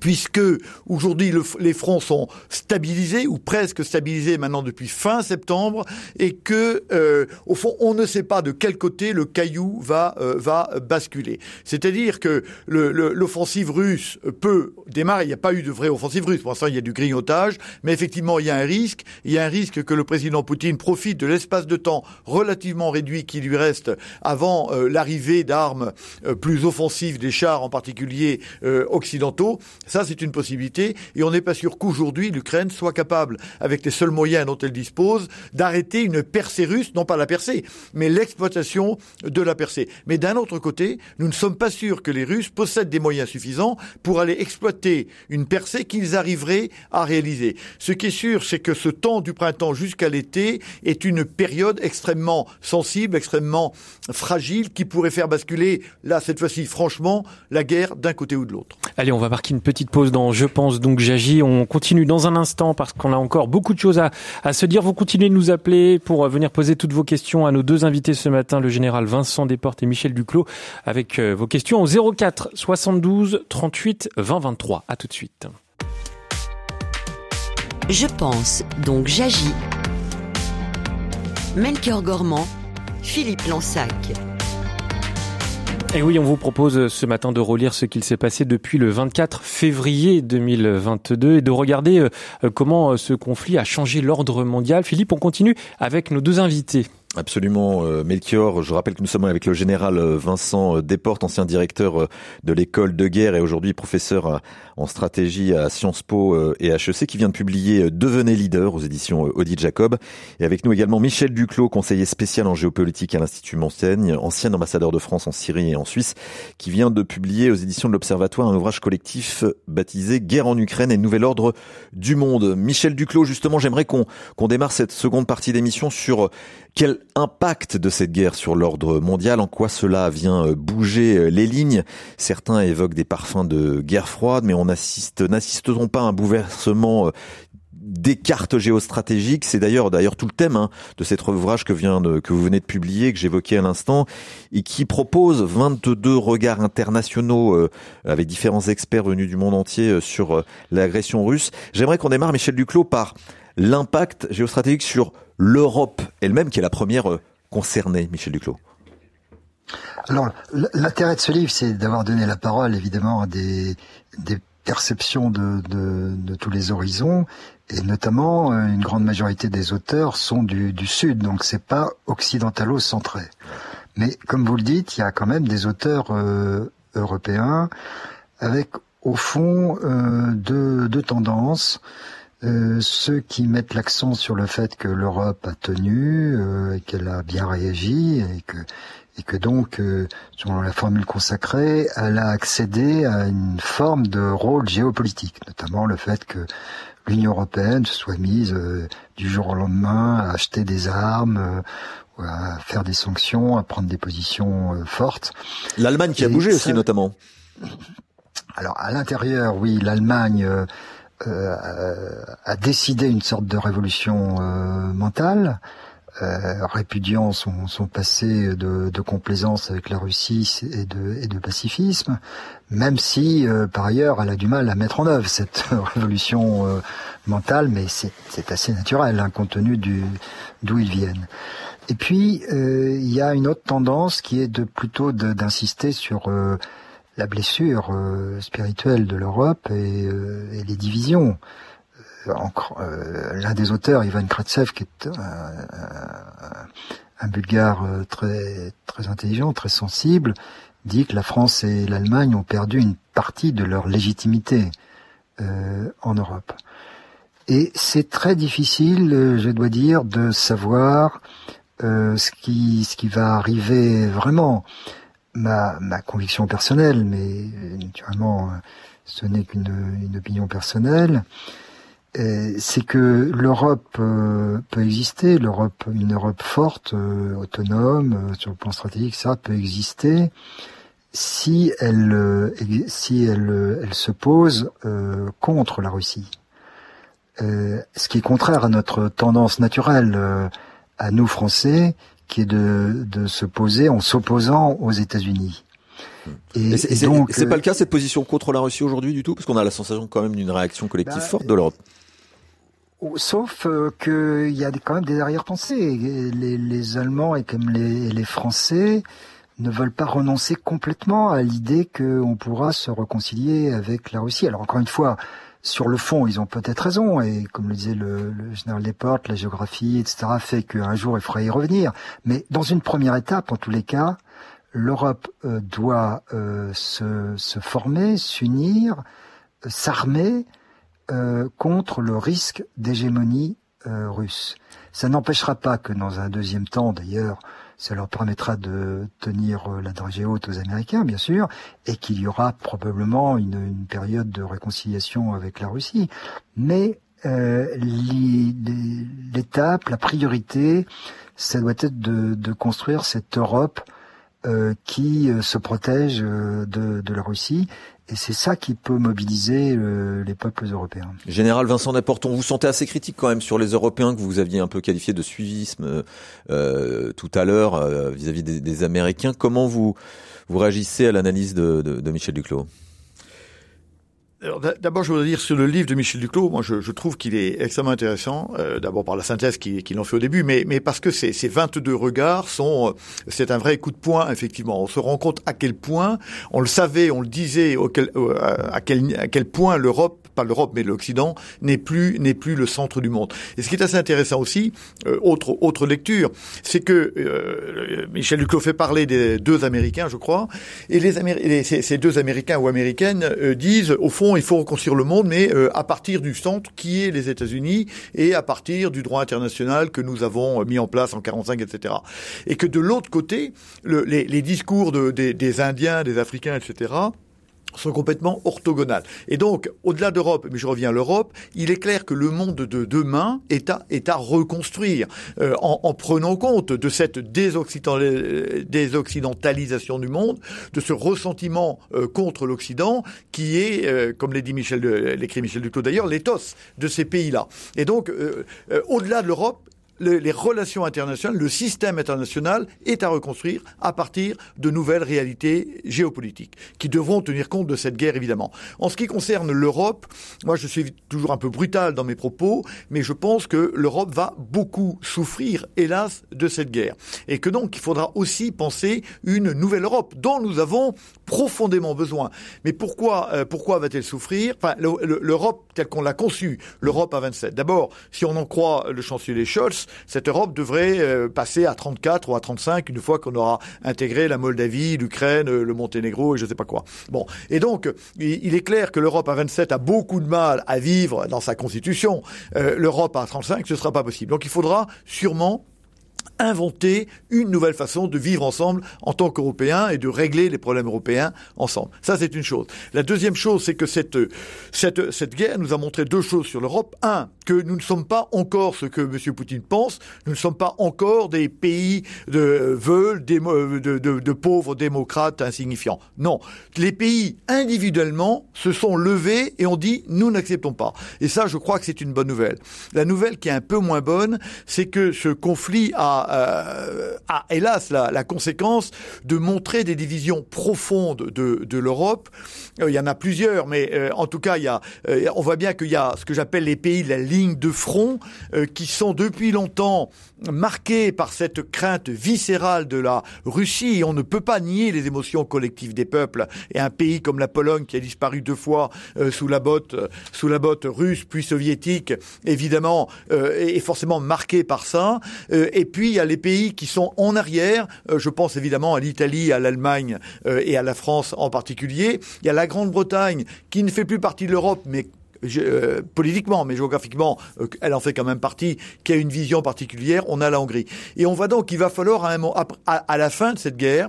puisque aujourd'hui les fronts sont stabilisés ou presque stabilisés maintenant depuis fin septembre et que euh, au fond on ne sait pas de quel côté le caillou va euh, basculer. C'est-à-dire que l'offensive russe peut démarrer. Il n'y a pas eu de vraie offensive russe. Pour l'instant, il y a du grignotage, mais effectivement, il y a un risque. Il y a un risque que le président Poutine profite de l'espace de temps relativement réduit qui lui reste avant euh, l'arrivée d'armes plus offensives des chars, en particulier occidentaux ça, c'est une possibilité, et on n'est pas sûr qu'aujourd'hui l'Ukraine soit capable, avec les seuls moyens dont elle dispose, d'arrêter une percée russe, non pas la percée, mais l'exploitation de la percée. Mais d'un autre côté, nous ne sommes pas sûrs que les Russes possèdent des moyens suffisants pour aller exploiter une percée qu'ils arriveraient à réaliser. Ce qui est sûr, c'est que ce temps du printemps jusqu'à l'été est une période extrêmement sensible, extrêmement fragile, qui pourrait faire basculer, là, cette fois-ci, franchement, la guerre d'un côté ou de l'autre. Allez, on va marquer une petite pause dans Je pense donc j'agis. On continue dans un instant parce qu'on a encore beaucoup de choses à, à se dire. Vous continuez de nous appeler pour euh, venir poser toutes vos questions à nos deux invités ce matin, le général Vincent Desportes et Michel Duclos, avec euh, vos questions au 04 72 38 20 23. À tout de suite. Je pense donc j'agis. Melchior Gormand, Philippe Lansac. Et oui, on vous propose ce matin de relire ce qu'il s'est passé depuis le 24 février 2022 et de regarder euh, comment euh, ce conflit a changé l'ordre mondial. Philippe, on continue avec nos deux invités. Absolument, euh, Melchior. Je rappelle que nous sommes avec le général euh, Vincent euh, Desportes, ancien directeur de l'école de guerre et aujourd'hui professeur en stratégie à Sciences Po et HEC, qui vient de publier Devenez leader aux éditions Audit Jacob. Et avec nous également Michel Duclos, conseiller spécial en géopolitique à l'Institut Montaigne, ancien ambassadeur de France en Syrie et en Suisse, qui vient de publier aux éditions de l'Observatoire un ouvrage collectif baptisé Guerre en Ukraine et Nouvel Ordre du Monde. Michel Duclos, justement, j'aimerais qu'on qu'on démarre cette seconde partie d'émission sur quel impact de cette guerre sur l'ordre mondial En quoi cela vient euh, bouger euh, les lignes? Certains évoquent des parfums de guerre froide, mais on assiste, n'assistons pas à un bouleversement euh, des cartes géostratégiques. C'est d'ailleurs d'ailleurs tout le thème hein, de cet ouvrage que vient que vous venez de publier, que j'évoquais à l'instant, et qui propose 22 regards internationaux avec différents experts venus du monde entier sur l'agression russe. J'aimerais qu'on démarre, Michel Duclos, par l'impact géostratégique sur l'Europe elle-même, qui est la première euh, concernée, Michel Duclos Alors, l'intérêt de ce livre, c'est d'avoir donné la parole, évidemment, à des, perceptions de, tous les horizons, et notamment, euh, une grande majorité des auteurs sont du, Sud, donc c'est pas occidentalo-centré. Mais comme vous le dites, il y a quand même des auteurs euh, européens avec, au fond, euh, deux tendances. Euh, ceux qui mettent l'accent sur le fait que l'Europe a tenu, euh, qu'elle a bien réagi et que et que donc, euh, selon la formule consacrée, elle a accédé à une forme de rôle géopolitique, notamment le fait que l'Union européenne se soit mise du jour au lendemain à acheter des armes, à faire des sanctions, à prendre des positions fortes. L'Allemagne qui a bougé aussi notamment. Alors à l'intérieur, oui, l'Allemagne euh, a décidé une sorte de révolution euh, mentale, euh, répudiant son, son passé de, de, complaisance avec la Russie et de, et de pacifisme, même si par ailleurs elle a du mal à mettre en œuvre cette révolution mentale, mais c'est assez naturel hein, compte tenu d'où ils viennent. Et puis il y a une autre tendance qui est de plutôt d'insister sur la blessure euh, spirituelle de l'Europe et, euh, et, les divisions. l'un des auteurs, Ivan Kratsev, qui est un Bulgare très très intelligent, très sensible, dit que la France et l'Allemagne ont perdu une partie de leur légitimité en Europe. Et c'est très difficile, je dois dire, de savoir euh, ce qui ce qui va arriver vraiment. Ma, ma conviction personnelle, mais naturellement ce n'est qu'une une opinion personnelle, euh, c'est que l'Europe euh, peut exister, l'Europe, une Europe forte, autonome sur le plan stratégique, ça peut exister si elle si elle elle se pose contre la Russie. ce qui est contraire à notre tendance naturelle à nous Français, qui est de, de se poser en s'opposant aux États-Unis. Et, donc c'est pas le cas cette position contre la Russie aujourd'hui du tout, parce qu'on a la sensation quand même d'une réaction collective bah, forte de l'Europe. Sauf euh, qu'il y a quand même des arrière-pensées. Les, les, Allemands et comme les, les, Français ne veulent pas renoncer complètement à l'idée qu'on pourra se réconcilier avec la Russie. Alors encore une fois, sur le fond, ils ont peut-être raison, et comme le disait le, le général Desportes, la géographie, etc., fait qu'un jour il faudra y revenir. Mais dans une première étape, en tous les cas, l'Europe euh, doit euh, se, former, s'unir, euh, s'armer contre le risque d'hégémonie russe. Ça n'empêchera pas que dans un deuxième temps, d'ailleurs, ça leur permettra de tenir euh, la dragée haute aux Américains, bien sûr, et qu'il y aura probablement une, période de réconciliation avec la Russie. Mais euh, l'étape, la priorité, ça doit être de, construire cette Europe euh, qui euh, se protège de, la Russie et c'est ça qui peut mobiliser euh, les peuples européens. Général Vincent Desporton, vous sentez assez critique quand même sur les Européens que vous aviez un peu qualifié de suivisme euh, tout à l'heure euh, vis-à-vis des, des, Américains. Comment vous, vous réagissez à l'analyse de Michel Duclos? D'abord, je voudrais dire sur le livre de Michel Duclos, moi je, je trouve qu'il est extrêmement intéressant. Euh, D'abord par la synthèse qu'il en fait au début, mais, mais parce que ces, ces 22 regards sont, euh, c'est un vrai coup de poing effectivement. On se rend compte à quel point, on le savait, on le disait, auquel, euh, à, quel, à quel point l'Europe, pas l'Europe mais l'Occident, n'est plus n'est plus le centre du monde. Et ce qui est assez intéressant aussi, euh, autre autre lecture, c'est que Michel Duclos fait parler des deux Américains, je crois, et les, Américains, ces, deux Américains ou Américaines disent au fond il faut reconstruire le monde, mais euh, à partir du centre qui est les États-Unis et à partir du droit international que nous avons euh, mis en place en 45, etc. Et que de l'autre côté, les, discours des Indiens, des Africains, etc sont complètement orthogonales. Et donc, au-delà d'Europe, mais je reviens à l'Europe, il est clair que le monde de demain est à, est à reconstruire euh, en, en, prenant compte de cette désoccidentalisation du monde, de ce ressentiment euh, contre l'Occident qui est, euh, comme l'a dit Michel, l'écrit Michel Duclos d'ailleurs, l'éthos de ces pays-là. Et donc, au-delà de l'Europe, les relations internationales, le système international est à reconstruire à partir de nouvelles réalités géopolitiques qui devront tenir compte de cette guerre évidemment. En ce qui concerne l'Europe, moi je suis toujours un peu brutal dans mes propos, mais je pense que l'Europe va beaucoup souffrir, hélas, de cette guerre. Et que donc il faudra aussi penser une nouvelle Europe dont nous avons profondément besoin. Mais pourquoi, euh, pourquoi va-t-elle souffrir? Enfin, l'Europe telle qu'on l'a conçue, l'Europe à 27. D'abord, si on en croit le chancelier Scholz, cette Europe devrait euh, passer à 34 ou à 35 une fois qu'on aura intégré la Moldavie, l'Ukraine, le Monténégro et je sais pas quoi. Bon, et donc il est clair que l'Europe à 27 a beaucoup de mal à vivre dans sa constitution. Euh, L'Europe à 35, ce sera pas possible. Donc il faudra sûrement inventer une nouvelle façon de vivre ensemble en tant qu'Européens et de régler les problèmes européens ensemble. Ça, c'est une chose. La deuxième chose, c'est que cette, cette, cette guerre nous a montré deux choses sur l'Europe. Un, que nous ne sommes pas encore ce que M. Poutine pense. Nous ne sommes pas encore des pays de veules, de, de, de pauvres démocrates insignifiants. Non. Les pays, individuellement, se sont levés et ont dit, nous n'acceptons pas. Et ça, je crois que c'est une bonne nouvelle. La nouvelle qui est un peu moins bonne, c'est que ce conflit a euh, a hélas la, conséquence de montrer des divisions profondes de, l'Europe. il y en a plusieurs, mais en tout cas, il y a, on voit bien qu'il y a ce que j'appelle les pays de la ligne de front qui sont depuis longtemps marqués par cette crainte viscérale de la Russie. on ne peut pas nier les émotions collectives des peuples. Et un pays comme la Pologne qui a disparu deux fois sous la botte, sous la botte russe puis soviétique, évidemment, est forcément marqué par ça. Euh, et puis y a les pays qui sont en arrière. Euh, je pense évidemment à l'Italie, à l'Allemagne euh, et à la France en particulier. Il y a la Grande-Bretagne qui ne fait plus partie de l'Europe, mais politiquement, mais géographiquement, elle en fait quand même partie, qui a une vision particulière. On a la Hongrie. Et on voit donc qu'il va falloir à, la fin de cette guerre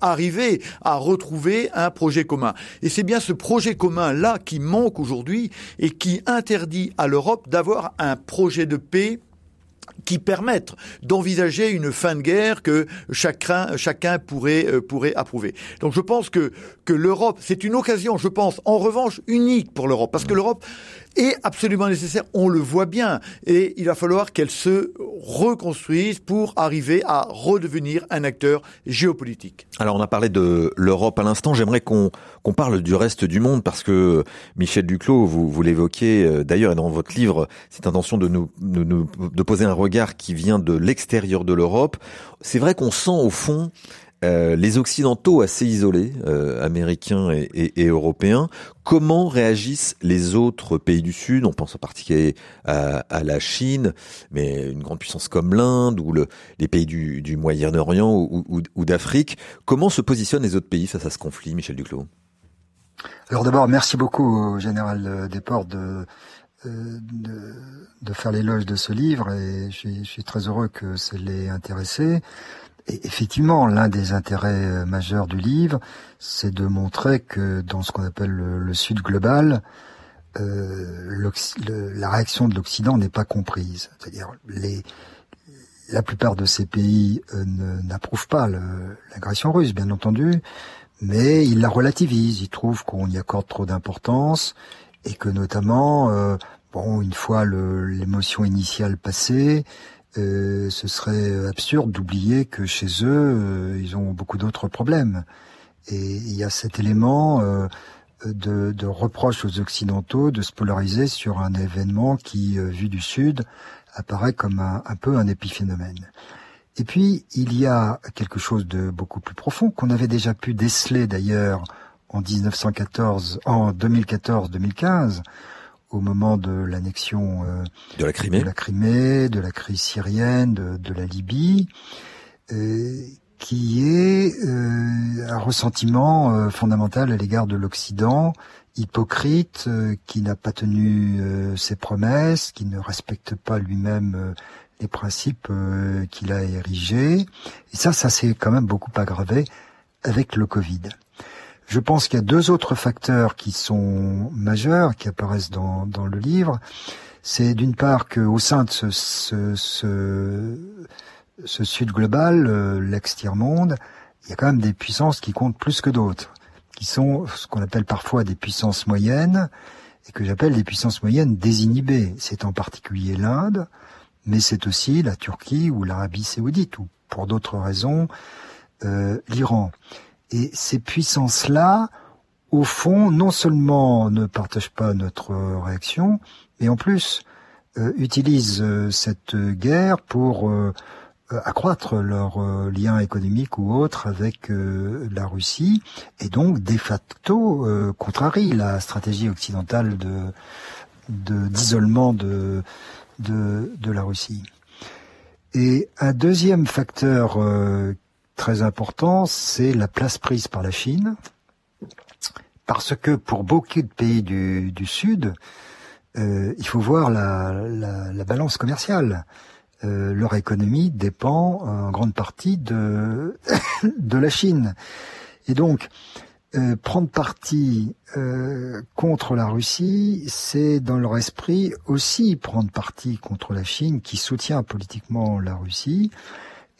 arriver à retrouver un projet commun. Et c'est bien ce projet commun-là qui manque aujourd'hui et qui interdit à l'Europe d'avoir un projet de paix qui permettent d'envisager une fin de guerre que chacun, euh, pourrait approuver. Donc je pense que, que l'Europe, c'est une occasion, je pense, en revanche, unique pour l'Europe, parce que l'Europe est absolument nécessaire, on le voit bien, et il va falloir qu'elle se reconstruise pour arriver à redevenir un acteur géopolitique. Alors on a parlé de l'Europe à l'instant, j'aimerais qu'on qu'on parle du reste du monde, parce que Michel Duclos, vous, vous l'évoquez euh, d'ailleurs, et dans votre livre, cette intention de nous, de poser un regard qui vient de l'extérieur de l'Europe. C'est vrai qu'on sent au fond euh, les Occidentaux assez isolés, euh, américains et, européens, comment réagissent les autres pays du Sud? On pense en particulier à, la Chine, mais une grande puissance comme l'Inde ou les pays du, Moyen-Orient ou, d'Afrique. Comment se positionnent les autres pays face à ce conflit, Michel Duclos? Alors d'abord, merci beaucoup au général Desportes de, euh, de, faire l'éloge de ce livre et je suis, je suis très heureux que ça l'ait intéressé effectivement, l'un des intérêts euh, majeurs du livre, c'est de montrer que dans ce qu'on appelle le, Sud global, euh, la réaction de l'Occident n'est pas comprise. C'est-à-dire, les, la plupart de ces pays euh, n'approuvent pas l'agression russe, bien entendu, mais ils la relativisent. Ils trouvent qu'on y accorde trop d'importance et que notamment, euh, bon, une fois l'émotion initiale passée, euh, ce serait absurde d'oublier que chez eux, euh, ils ont beaucoup d'autres problèmes. Et il y a cet élément euh, de, de, reproche aux Occidentaux de se polariser sur un événement qui, vu du Sud, apparaît comme un, un, peu un épiphénomène. Et puis, il y a quelque chose de beaucoup plus profond qu'on avait déjà pu déceler d'ailleurs en 1914, en 2014-2015, au moment de l'annexion euh, de la Crimée, de la Crimée, de la crise syrienne, de, de la Libye, euh, qui est euh, un ressentiment euh, fondamental à l'égard de l'Occident, hypocrite, euh, qui n'a pas tenu ses promesses, qui ne respecte pas lui-même les principes qu'il a érigés. Et ça, ça s'est quand même beaucoup aggravé avec le Covid. Je pense qu'il y a deux autres facteurs qui sont majeurs, qui apparaissent dans, dans le livre. C'est d'une part qu'au sein de ce, ce, ce, Sud global, euh, l'ex-tiers-monde, il y a quand même des puissances qui comptent plus que d'autres, qui sont ce qu'on appelle parfois des puissances moyennes, et que j'appelle des puissances moyennes désinhibées. C'est en particulier l'Inde, mais c'est aussi la Turquie ou l'Arabie saoudite, ou pour d'autres raisons, euh, l'Iran. Et ces puissances-là, au fond, non seulement ne partagent pas notre réaction, mais en plus euh, utilisent euh, cette guerre pour euh, accroître leurs liens économiques ou autres avec la Russie, et donc de facto contrarie la stratégie occidentale de d'isolement de, de, de la Russie. Et un deuxième facteur très important, c'est la place prise par la Chine, parce que pour beaucoup de pays du, Sud, euh, il faut voir la, la, balance commerciale. Euh, leur économie dépend en grande partie de, de la Chine. Et donc, euh, prendre parti contre la Russie, c'est dans leur esprit aussi prendre parti contre la Chine qui soutient politiquement la Russie.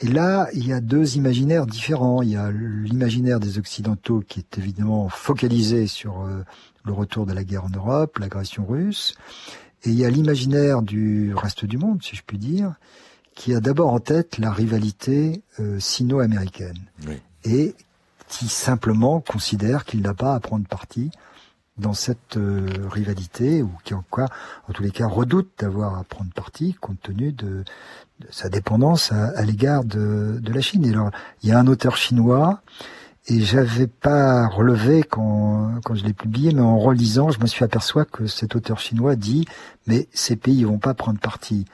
Et là, il y a deux imaginaires différents. Il y a l'imaginaire des Occidentaux qui est évidemment focalisé sur euh, le retour de la guerre en Europe, l'agression russe. Et il y a l'imaginaire du reste du monde, si je puis dire, qui a d'abord en tête la rivalité euh, sino-américaine et qui simplement considère qu'il n'a pas à prendre parti dans cette euh, rivalité ou qui en quoi, en tous les cas, redoute d'avoir à prendre parti compte tenu de, sa dépendance à, l'égard de, de, la Chine. Et alors, il y a un auteur chinois et j'avais pas relevé quand, quand je l'ai publié, mais en relisant, je me suis aperçu que cet auteur chinois dit, mais ces pays vont pas prendre parti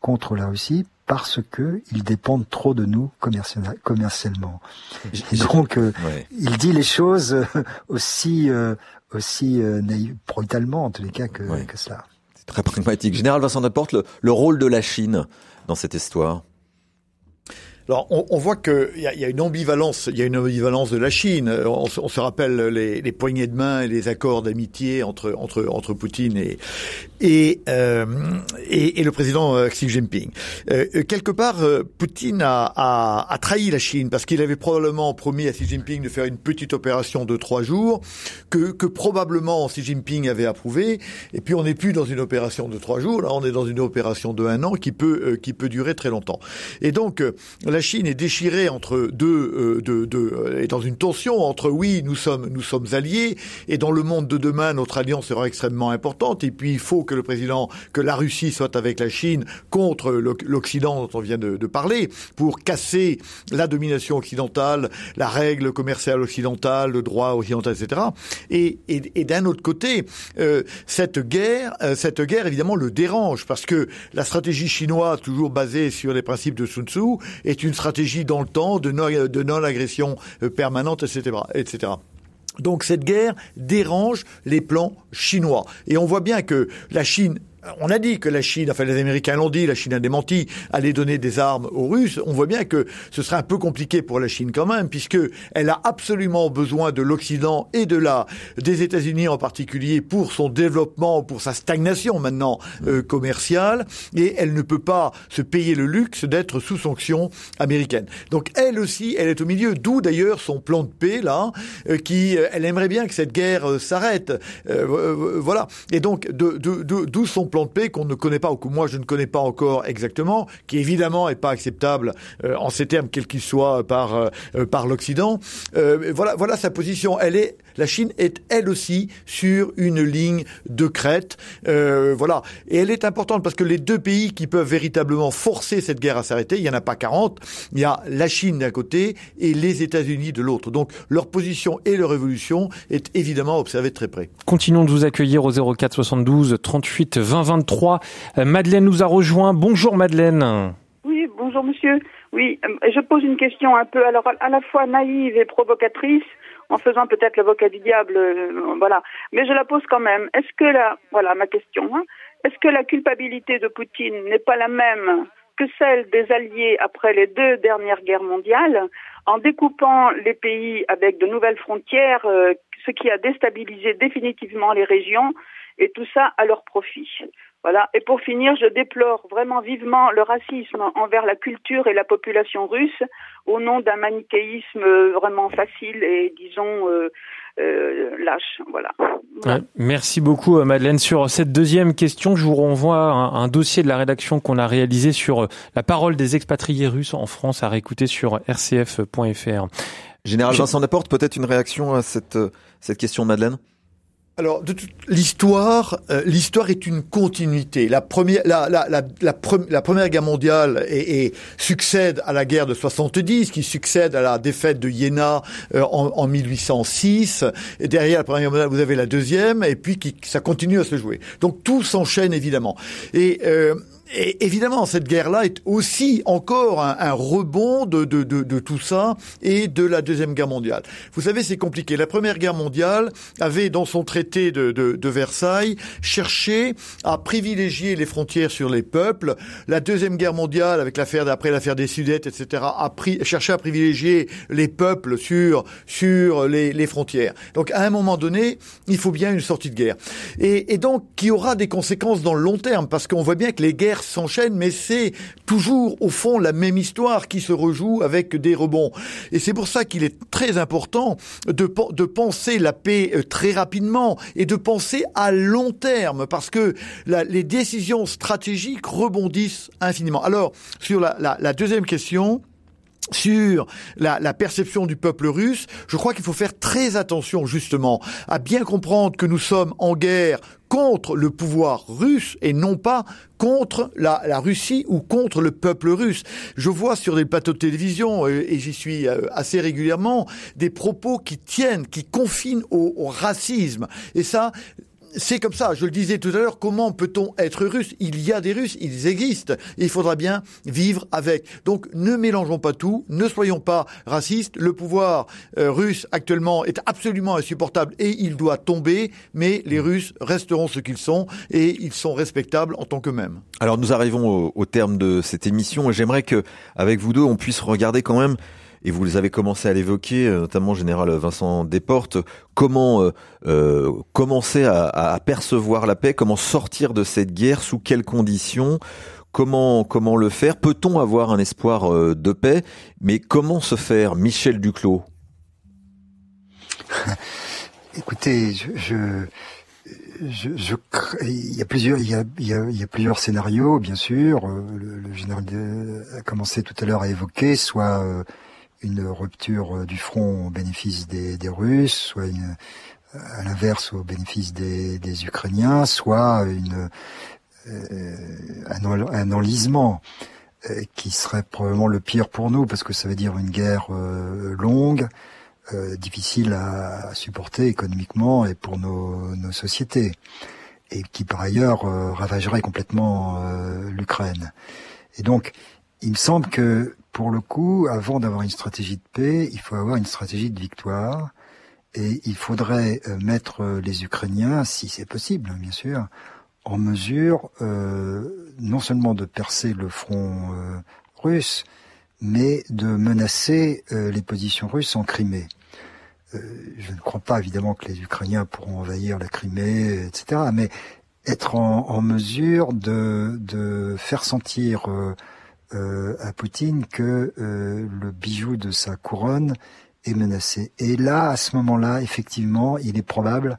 contre la Russie parce que ils dépendent trop de nous commercialement. Et donc, euh, il dit les choses aussi euh, aussi euh, brutalement en tous les cas que, que cela. C'est très pragmatique. Général Vincent Deporte, le, le rôle de la Chine dans cette histoire? Alors, on, on voit qu'il y y a une ambivalence, il y a une ambivalence de la Chine. On, on se rappelle les, les, poignées de main et les accords d'amitié entre entre entre Poutine et et, euh, et, et le président euh, Xi Jinping. Euh, quelque part, euh, Poutine a, a, a, trahi la Chine parce qu'il avait probablement promis à Xi Jinping de faire une petite opération de trois jours que que probablement Xi Jinping avait approuvé. Et puis on n'est plus dans une opération de trois jours, là on est dans une opération de un an qui peut qui peut durer très longtemps. Et donc la Chine est déchirée entre deux, deux, deux euh, est dans une tension entre oui, nous sommes, nous sommes alliés, et dans le monde de demain, notre alliance sera extrêmement importante, et puis il faut que le président, que la Russie soit avec la Chine contre l'Occident dont on vient de, de, parler, pour casser la domination occidentale, la règle commerciale occidentale, le droit occidental, etc. Et, et, et d'un autre côté, euh, cette guerre, euh, cette guerre évidemment le dérange, parce que la stratégie chinoise, toujours basée sur les principes de Sun Tzu, est une stratégie dans le temps de non-agression euh, permanente, etc., etc. Donc cette guerre dérange les plans chinois. Et on voit bien que la Chine on a dit que la Chine, enfin les Américains l'ont dit, la Chine a démenti, allait donner des armes aux Russes. On voit bien que ce serait un peu compliqué pour la Chine quand même, puisque elle a absolument besoin de l'Occident et de la des États-Unis en particulier pour son développement, pour sa stagnation maintenant euh, commerciale, et elle ne peut pas se payer le luxe d'être sous sanction américaine. Donc elle aussi, elle est au milieu, d'où d'ailleurs son plan de paix là, euh, qui, euh, elle aimerait bien que cette guerre s'arrête, voilà. Et donc d'où son plan de paix qu'on ne connaît pas, ou que moi je ne connais pas encore exactement, qui évidemment n'est pas acceptable euh, en ces termes, quels qu'ils soient, par, euh, euh, par l'Occident. voilà, voilà sa position. Elle est, la Chine est elle aussi sur une ligne de crête. voilà. Et elle est importante parce que les deux pays qui peuvent véritablement forcer cette guerre à s'arrêter, il n'y en a pas 40, il y a la Chine d'un côté et les États-Unis de l'autre. Donc leur position et leur évolution est évidemment observée de très près. Continuons de vous accueillir au 04 72 38 20 23. Euh, Madeleine nous a rejoint. Bonjour Madeleine. Oui, bonjour monsieur. Oui, euh, je pose une question un peu alors à la fois naïve et provocatrice en faisant peut-être l'avocat du diable, euh, voilà. Mais je la pose quand même. Est-ce que la, voilà ma question, hein. est-ce que la culpabilité de Poutine n'est pas la même que celle des Alliés après les deux dernières guerres mondiales, en découpant les pays avec de nouvelles frontières, ce qui a déstabilisé définitivement les régions et tout ça à leur profit? Voilà. Et pour finir, je déplore vraiment vivement le racisme envers la culture et la population russe au nom d'un manichéisme vraiment facile et disons euh, euh, lâche. Voilà. merci beaucoup euh, Madeleine. Sur cette deuxième question, je vous renvoie un, un dossier de la rédaction qu'on a réalisé sur la parole des expatriés russes en France à réécouter sur rcf.fr. Général Vincent Laporte, peut-être une réaction à cette, cette question de Madeleine? Alors, l'histoire, euh, l'histoire est une continuité. La première, guerre mondiale et, succède à la guerre de 70, qui succède à la défaite de Iéna euh, en, en, 1806. Et derrière la première guerre mondiale, vous avez la deuxième, et puis ça continue à se jouer. Donc tout s'enchaîne évidemment. Et euh, et évidemment, cette guerre-là est aussi encore un, rebond de, de, de, de, tout ça et de la Deuxième Guerre mondiale. Vous savez, c'est compliqué. La Première Guerre mondiale avait, dans son traité de, Versailles, cherché à privilégier les frontières sur les peuples. La Deuxième Guerre mondiale, avec l'affaire d'après l'affaire des Sudètes, etc., a pris, cherché à privilégier les peuples sur, sur les, les, frontières. Donc, à un moment donné, il faut bien une sortie de guerre. Et, et donc, qui aura des conséquences dans le long terme, parce qu'on voit bien que les guerres guerre s'enchaîne, mais c'est toujours au fond la même histoire qui se rejoue avec des rebonds. Et c'est pour ça qu'il est très important de, penser la paix euh, très rapidement et de penser à long terme, parce que les décisions stratégiques rebondissent infiniment. Alors, sur la, deuxième question, sur la, perception du peuple russe, je crois qu'il faut faire très attention justement à bien comprendre que nous sommes en guerre contre le pouvoir russe et non pas contre la, Russie ou contre le peuple russe. Je vois sur des plateaux de télévision, euh, et j'y suis euh, assez régulièrement, des propos qui tiennent, qui confinent au, au racisme. Et ça, c'est comme ça, je le disais tout à l'heure, comment peut-on être russe? Il y a des Russes, ils existent, et il faudra bien vivre avec. Donc ne mélangeons pas tout, ne soyons pas racistes, le pouvoir euh, russe actuellement est absolument insupportable et il doit tomber, mais les Russes resteront ce qu'ils sont et ils sont respectables en tant qu'eux-mêmes. Alors nous arrivons au, au terme de cette émission et j'aimerais que, avec vous deux, on puisse regarder quand même et vous les avez commencé à l'évoquer, euh, notamment général Vincent Desportes, comment euh, euh, commencer à, à, percevoir la paix, comment sortir de cette guerre, sous quelles conditions, comment comment le faire, peut-on avoir un espoir euh, de paix, mais comment se faire, Michel Duclos. Écoutez, je, je... Je, il y a plusieurs, il y a, il y a plusieurs scénarios, bien sûr. Le, le général a commencé tout à l'heure à évoquer, soit une rupture euh, du front au bénéfice des, des Russes, soit une, euh, à l'inverse au bénéfice des, des, Ukrainiens, soit une, euh, un, enlisement euh, qui serait probablement le pire pour nous, parce que ça veut dire une guerre euh, longue, euh, difficile à, supporter économiquement et pour nos, nos sociétés, et qui par ailleurs ravagerait complètement l'Ukraine. Et donc, il me semble que pour le coup, avant d'avoir une stratégie de paix, il faut avoir une stratégie de victoire. Et il faudrait euh, mettre euh, les Ukrainiens, si c'est possible, hein, bien sûr, en mesure euh, non seulement de percer le front euh, russe, mais de menacer les positions russes en Crimée. je ne crois pas évidemment que les Ukrainiens pourront envahir la Crimée, etc. Mais être en, en mesure de, de, faire sentir euh, à Poutine que euh, le bijou de sa couronne est menacé. Et là, à ce moment-là, effectivement, il est probable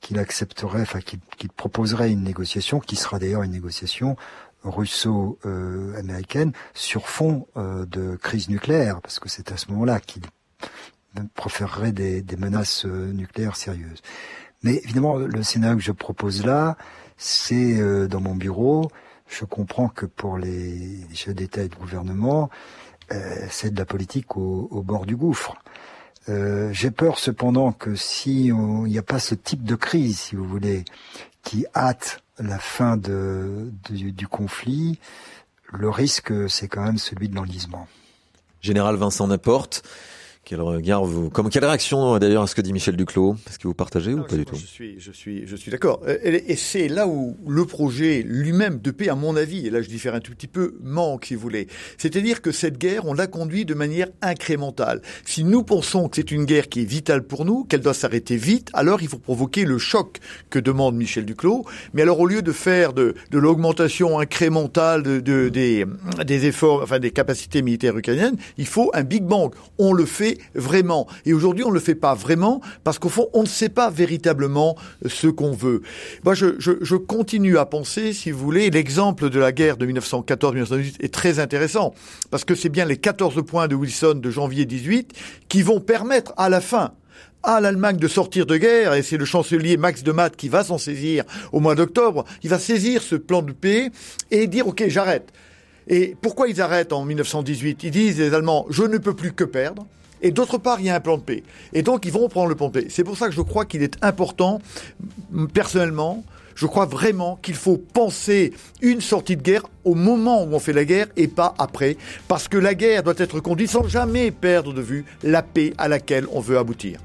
qu'il accepterait, enfin qu'il proposerait une négociation, qui sera d'ailleurs une négociation russo-américaine sur fond euh, de crise nucléaire, parce que c'est à ce moment-là qu'il proférerait des, des menaces nucléaires sérieuses. Mais évidemment, le scénario que je propose là, c'est dans mon bureau, je comprends que pour les, chefs d'État et de gouvernement, euh, c'est de la politique au, bord du gouffre. Euh, J'ai peur cependant que si il n'y a pas ce type de crise, si vous voulez, qui hâte la fin du conflit, le risque c'est quand même celui de l'enlisement. Général Vincent Naporte, quel regard vous, comme quelle réaction d'ailleurs à ce que dit Michel Duclos? Est-ce que vous partagez ou pas du tout? Je suis, je suis, je suis d'accord. Et, c'est là où le projet lui-même de paix, à mon avis, et là je diffère un tout petit peu, manque, si vous voulez. C'est-à-dire que cette guerre, on l'a conduit de manière incrémentale. Si nous pensons que c'est une guerre qui est vitale pour nous, qu'elle doit s'arrêter vite, alors il faut provoquer le choc que demande Michel Duclos. Mais alors au lieu de faire de, de l'augmentation incrémentale de, de, des, des efforts, enfin des capacités militaires ukrainiennes, il faut un Big Bang. On le fait vraiment. Et aujourd'hui, on ne le fait pas vraiment parce qu'au fond, on ne sait pas véritablement ce qu'on veut. Moi, je, je, je, continue à penser, si vous voulez, l'exemple de la guerre de 1914-1918 est très intéressant parce que c'est bien les 14 points de Wilson de janvier 18 qui vont permettre à la fin à l'Allemagne de sortir de guerre, et c'est le chancelier Max de Matt qui va s'en saisir au mois d'octobre, il va saisir ce plan de paix et dire, OK, j'arrête. Et pourquoi ils arrêtent en 1918 Ils disent, les Allemands, je ne peux plus que perdre. Et d'autre part, il y a un plan de paix. Et donc, ils vont prendre le plan de paix. C'est pour ça que je crois qu'il est important, personnellement, je crois vraiment qu'il faut penser une sortie de guerre au moment où on fait la guerre et pas après. Parce que la guerre doit être conduite sans jamais perdre de vue la paix à laquelle on veut aboutir.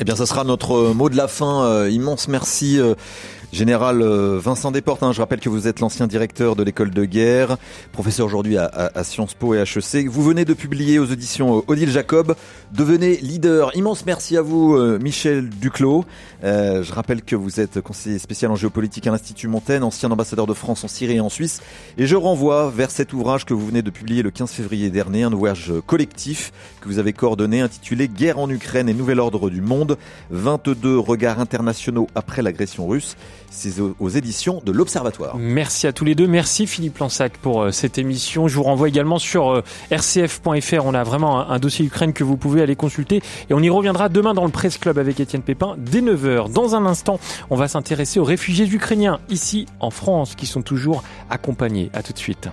Eh bien, ça sera notre mot de la fin. Euh, immense merci. Euh, Général euh, Vincent Desportes, hein, je rappelle que vous êtes l'ancien directeur de l'école de guerre, professeur aujourd'hui à, Sciences Po et HEC. Vous venez de publier aux éditions euh, Odile Jacob, devenez leader. Immense merci à vous, euh, Michel Duclos. Je rappelle que vous êtes conseiller spécial en géopolitique à l'Institut Montaigne, ancien ambassadeur de France en Syrie et en Suisse. Et je renvoie vers cet ouvrage que vous venez de publier le 15 février dernier, un ouvrage collectif que vous avez coordonné intitulé Guerre en Ukraine et nouvel ordre du monde, 22 regards internationaux après l'agression russe. C'est aux éditions de l'Observatoire. Merci à tous les deux. Merci Philippe Lansac pour euh, cette émission. Je vous renvoie également sur euh, rcf.fr. On a vraiment un, dossier Ukraine que vous pouvez aller consulter. Et on y reviendra demain dans le Presse Club avec Étienne Pépin dès 9h. Dans un instant, on va s'intéresser aux réfugiés ukrainiens ici en France qui sont toujours accompagnés. À tout de suite.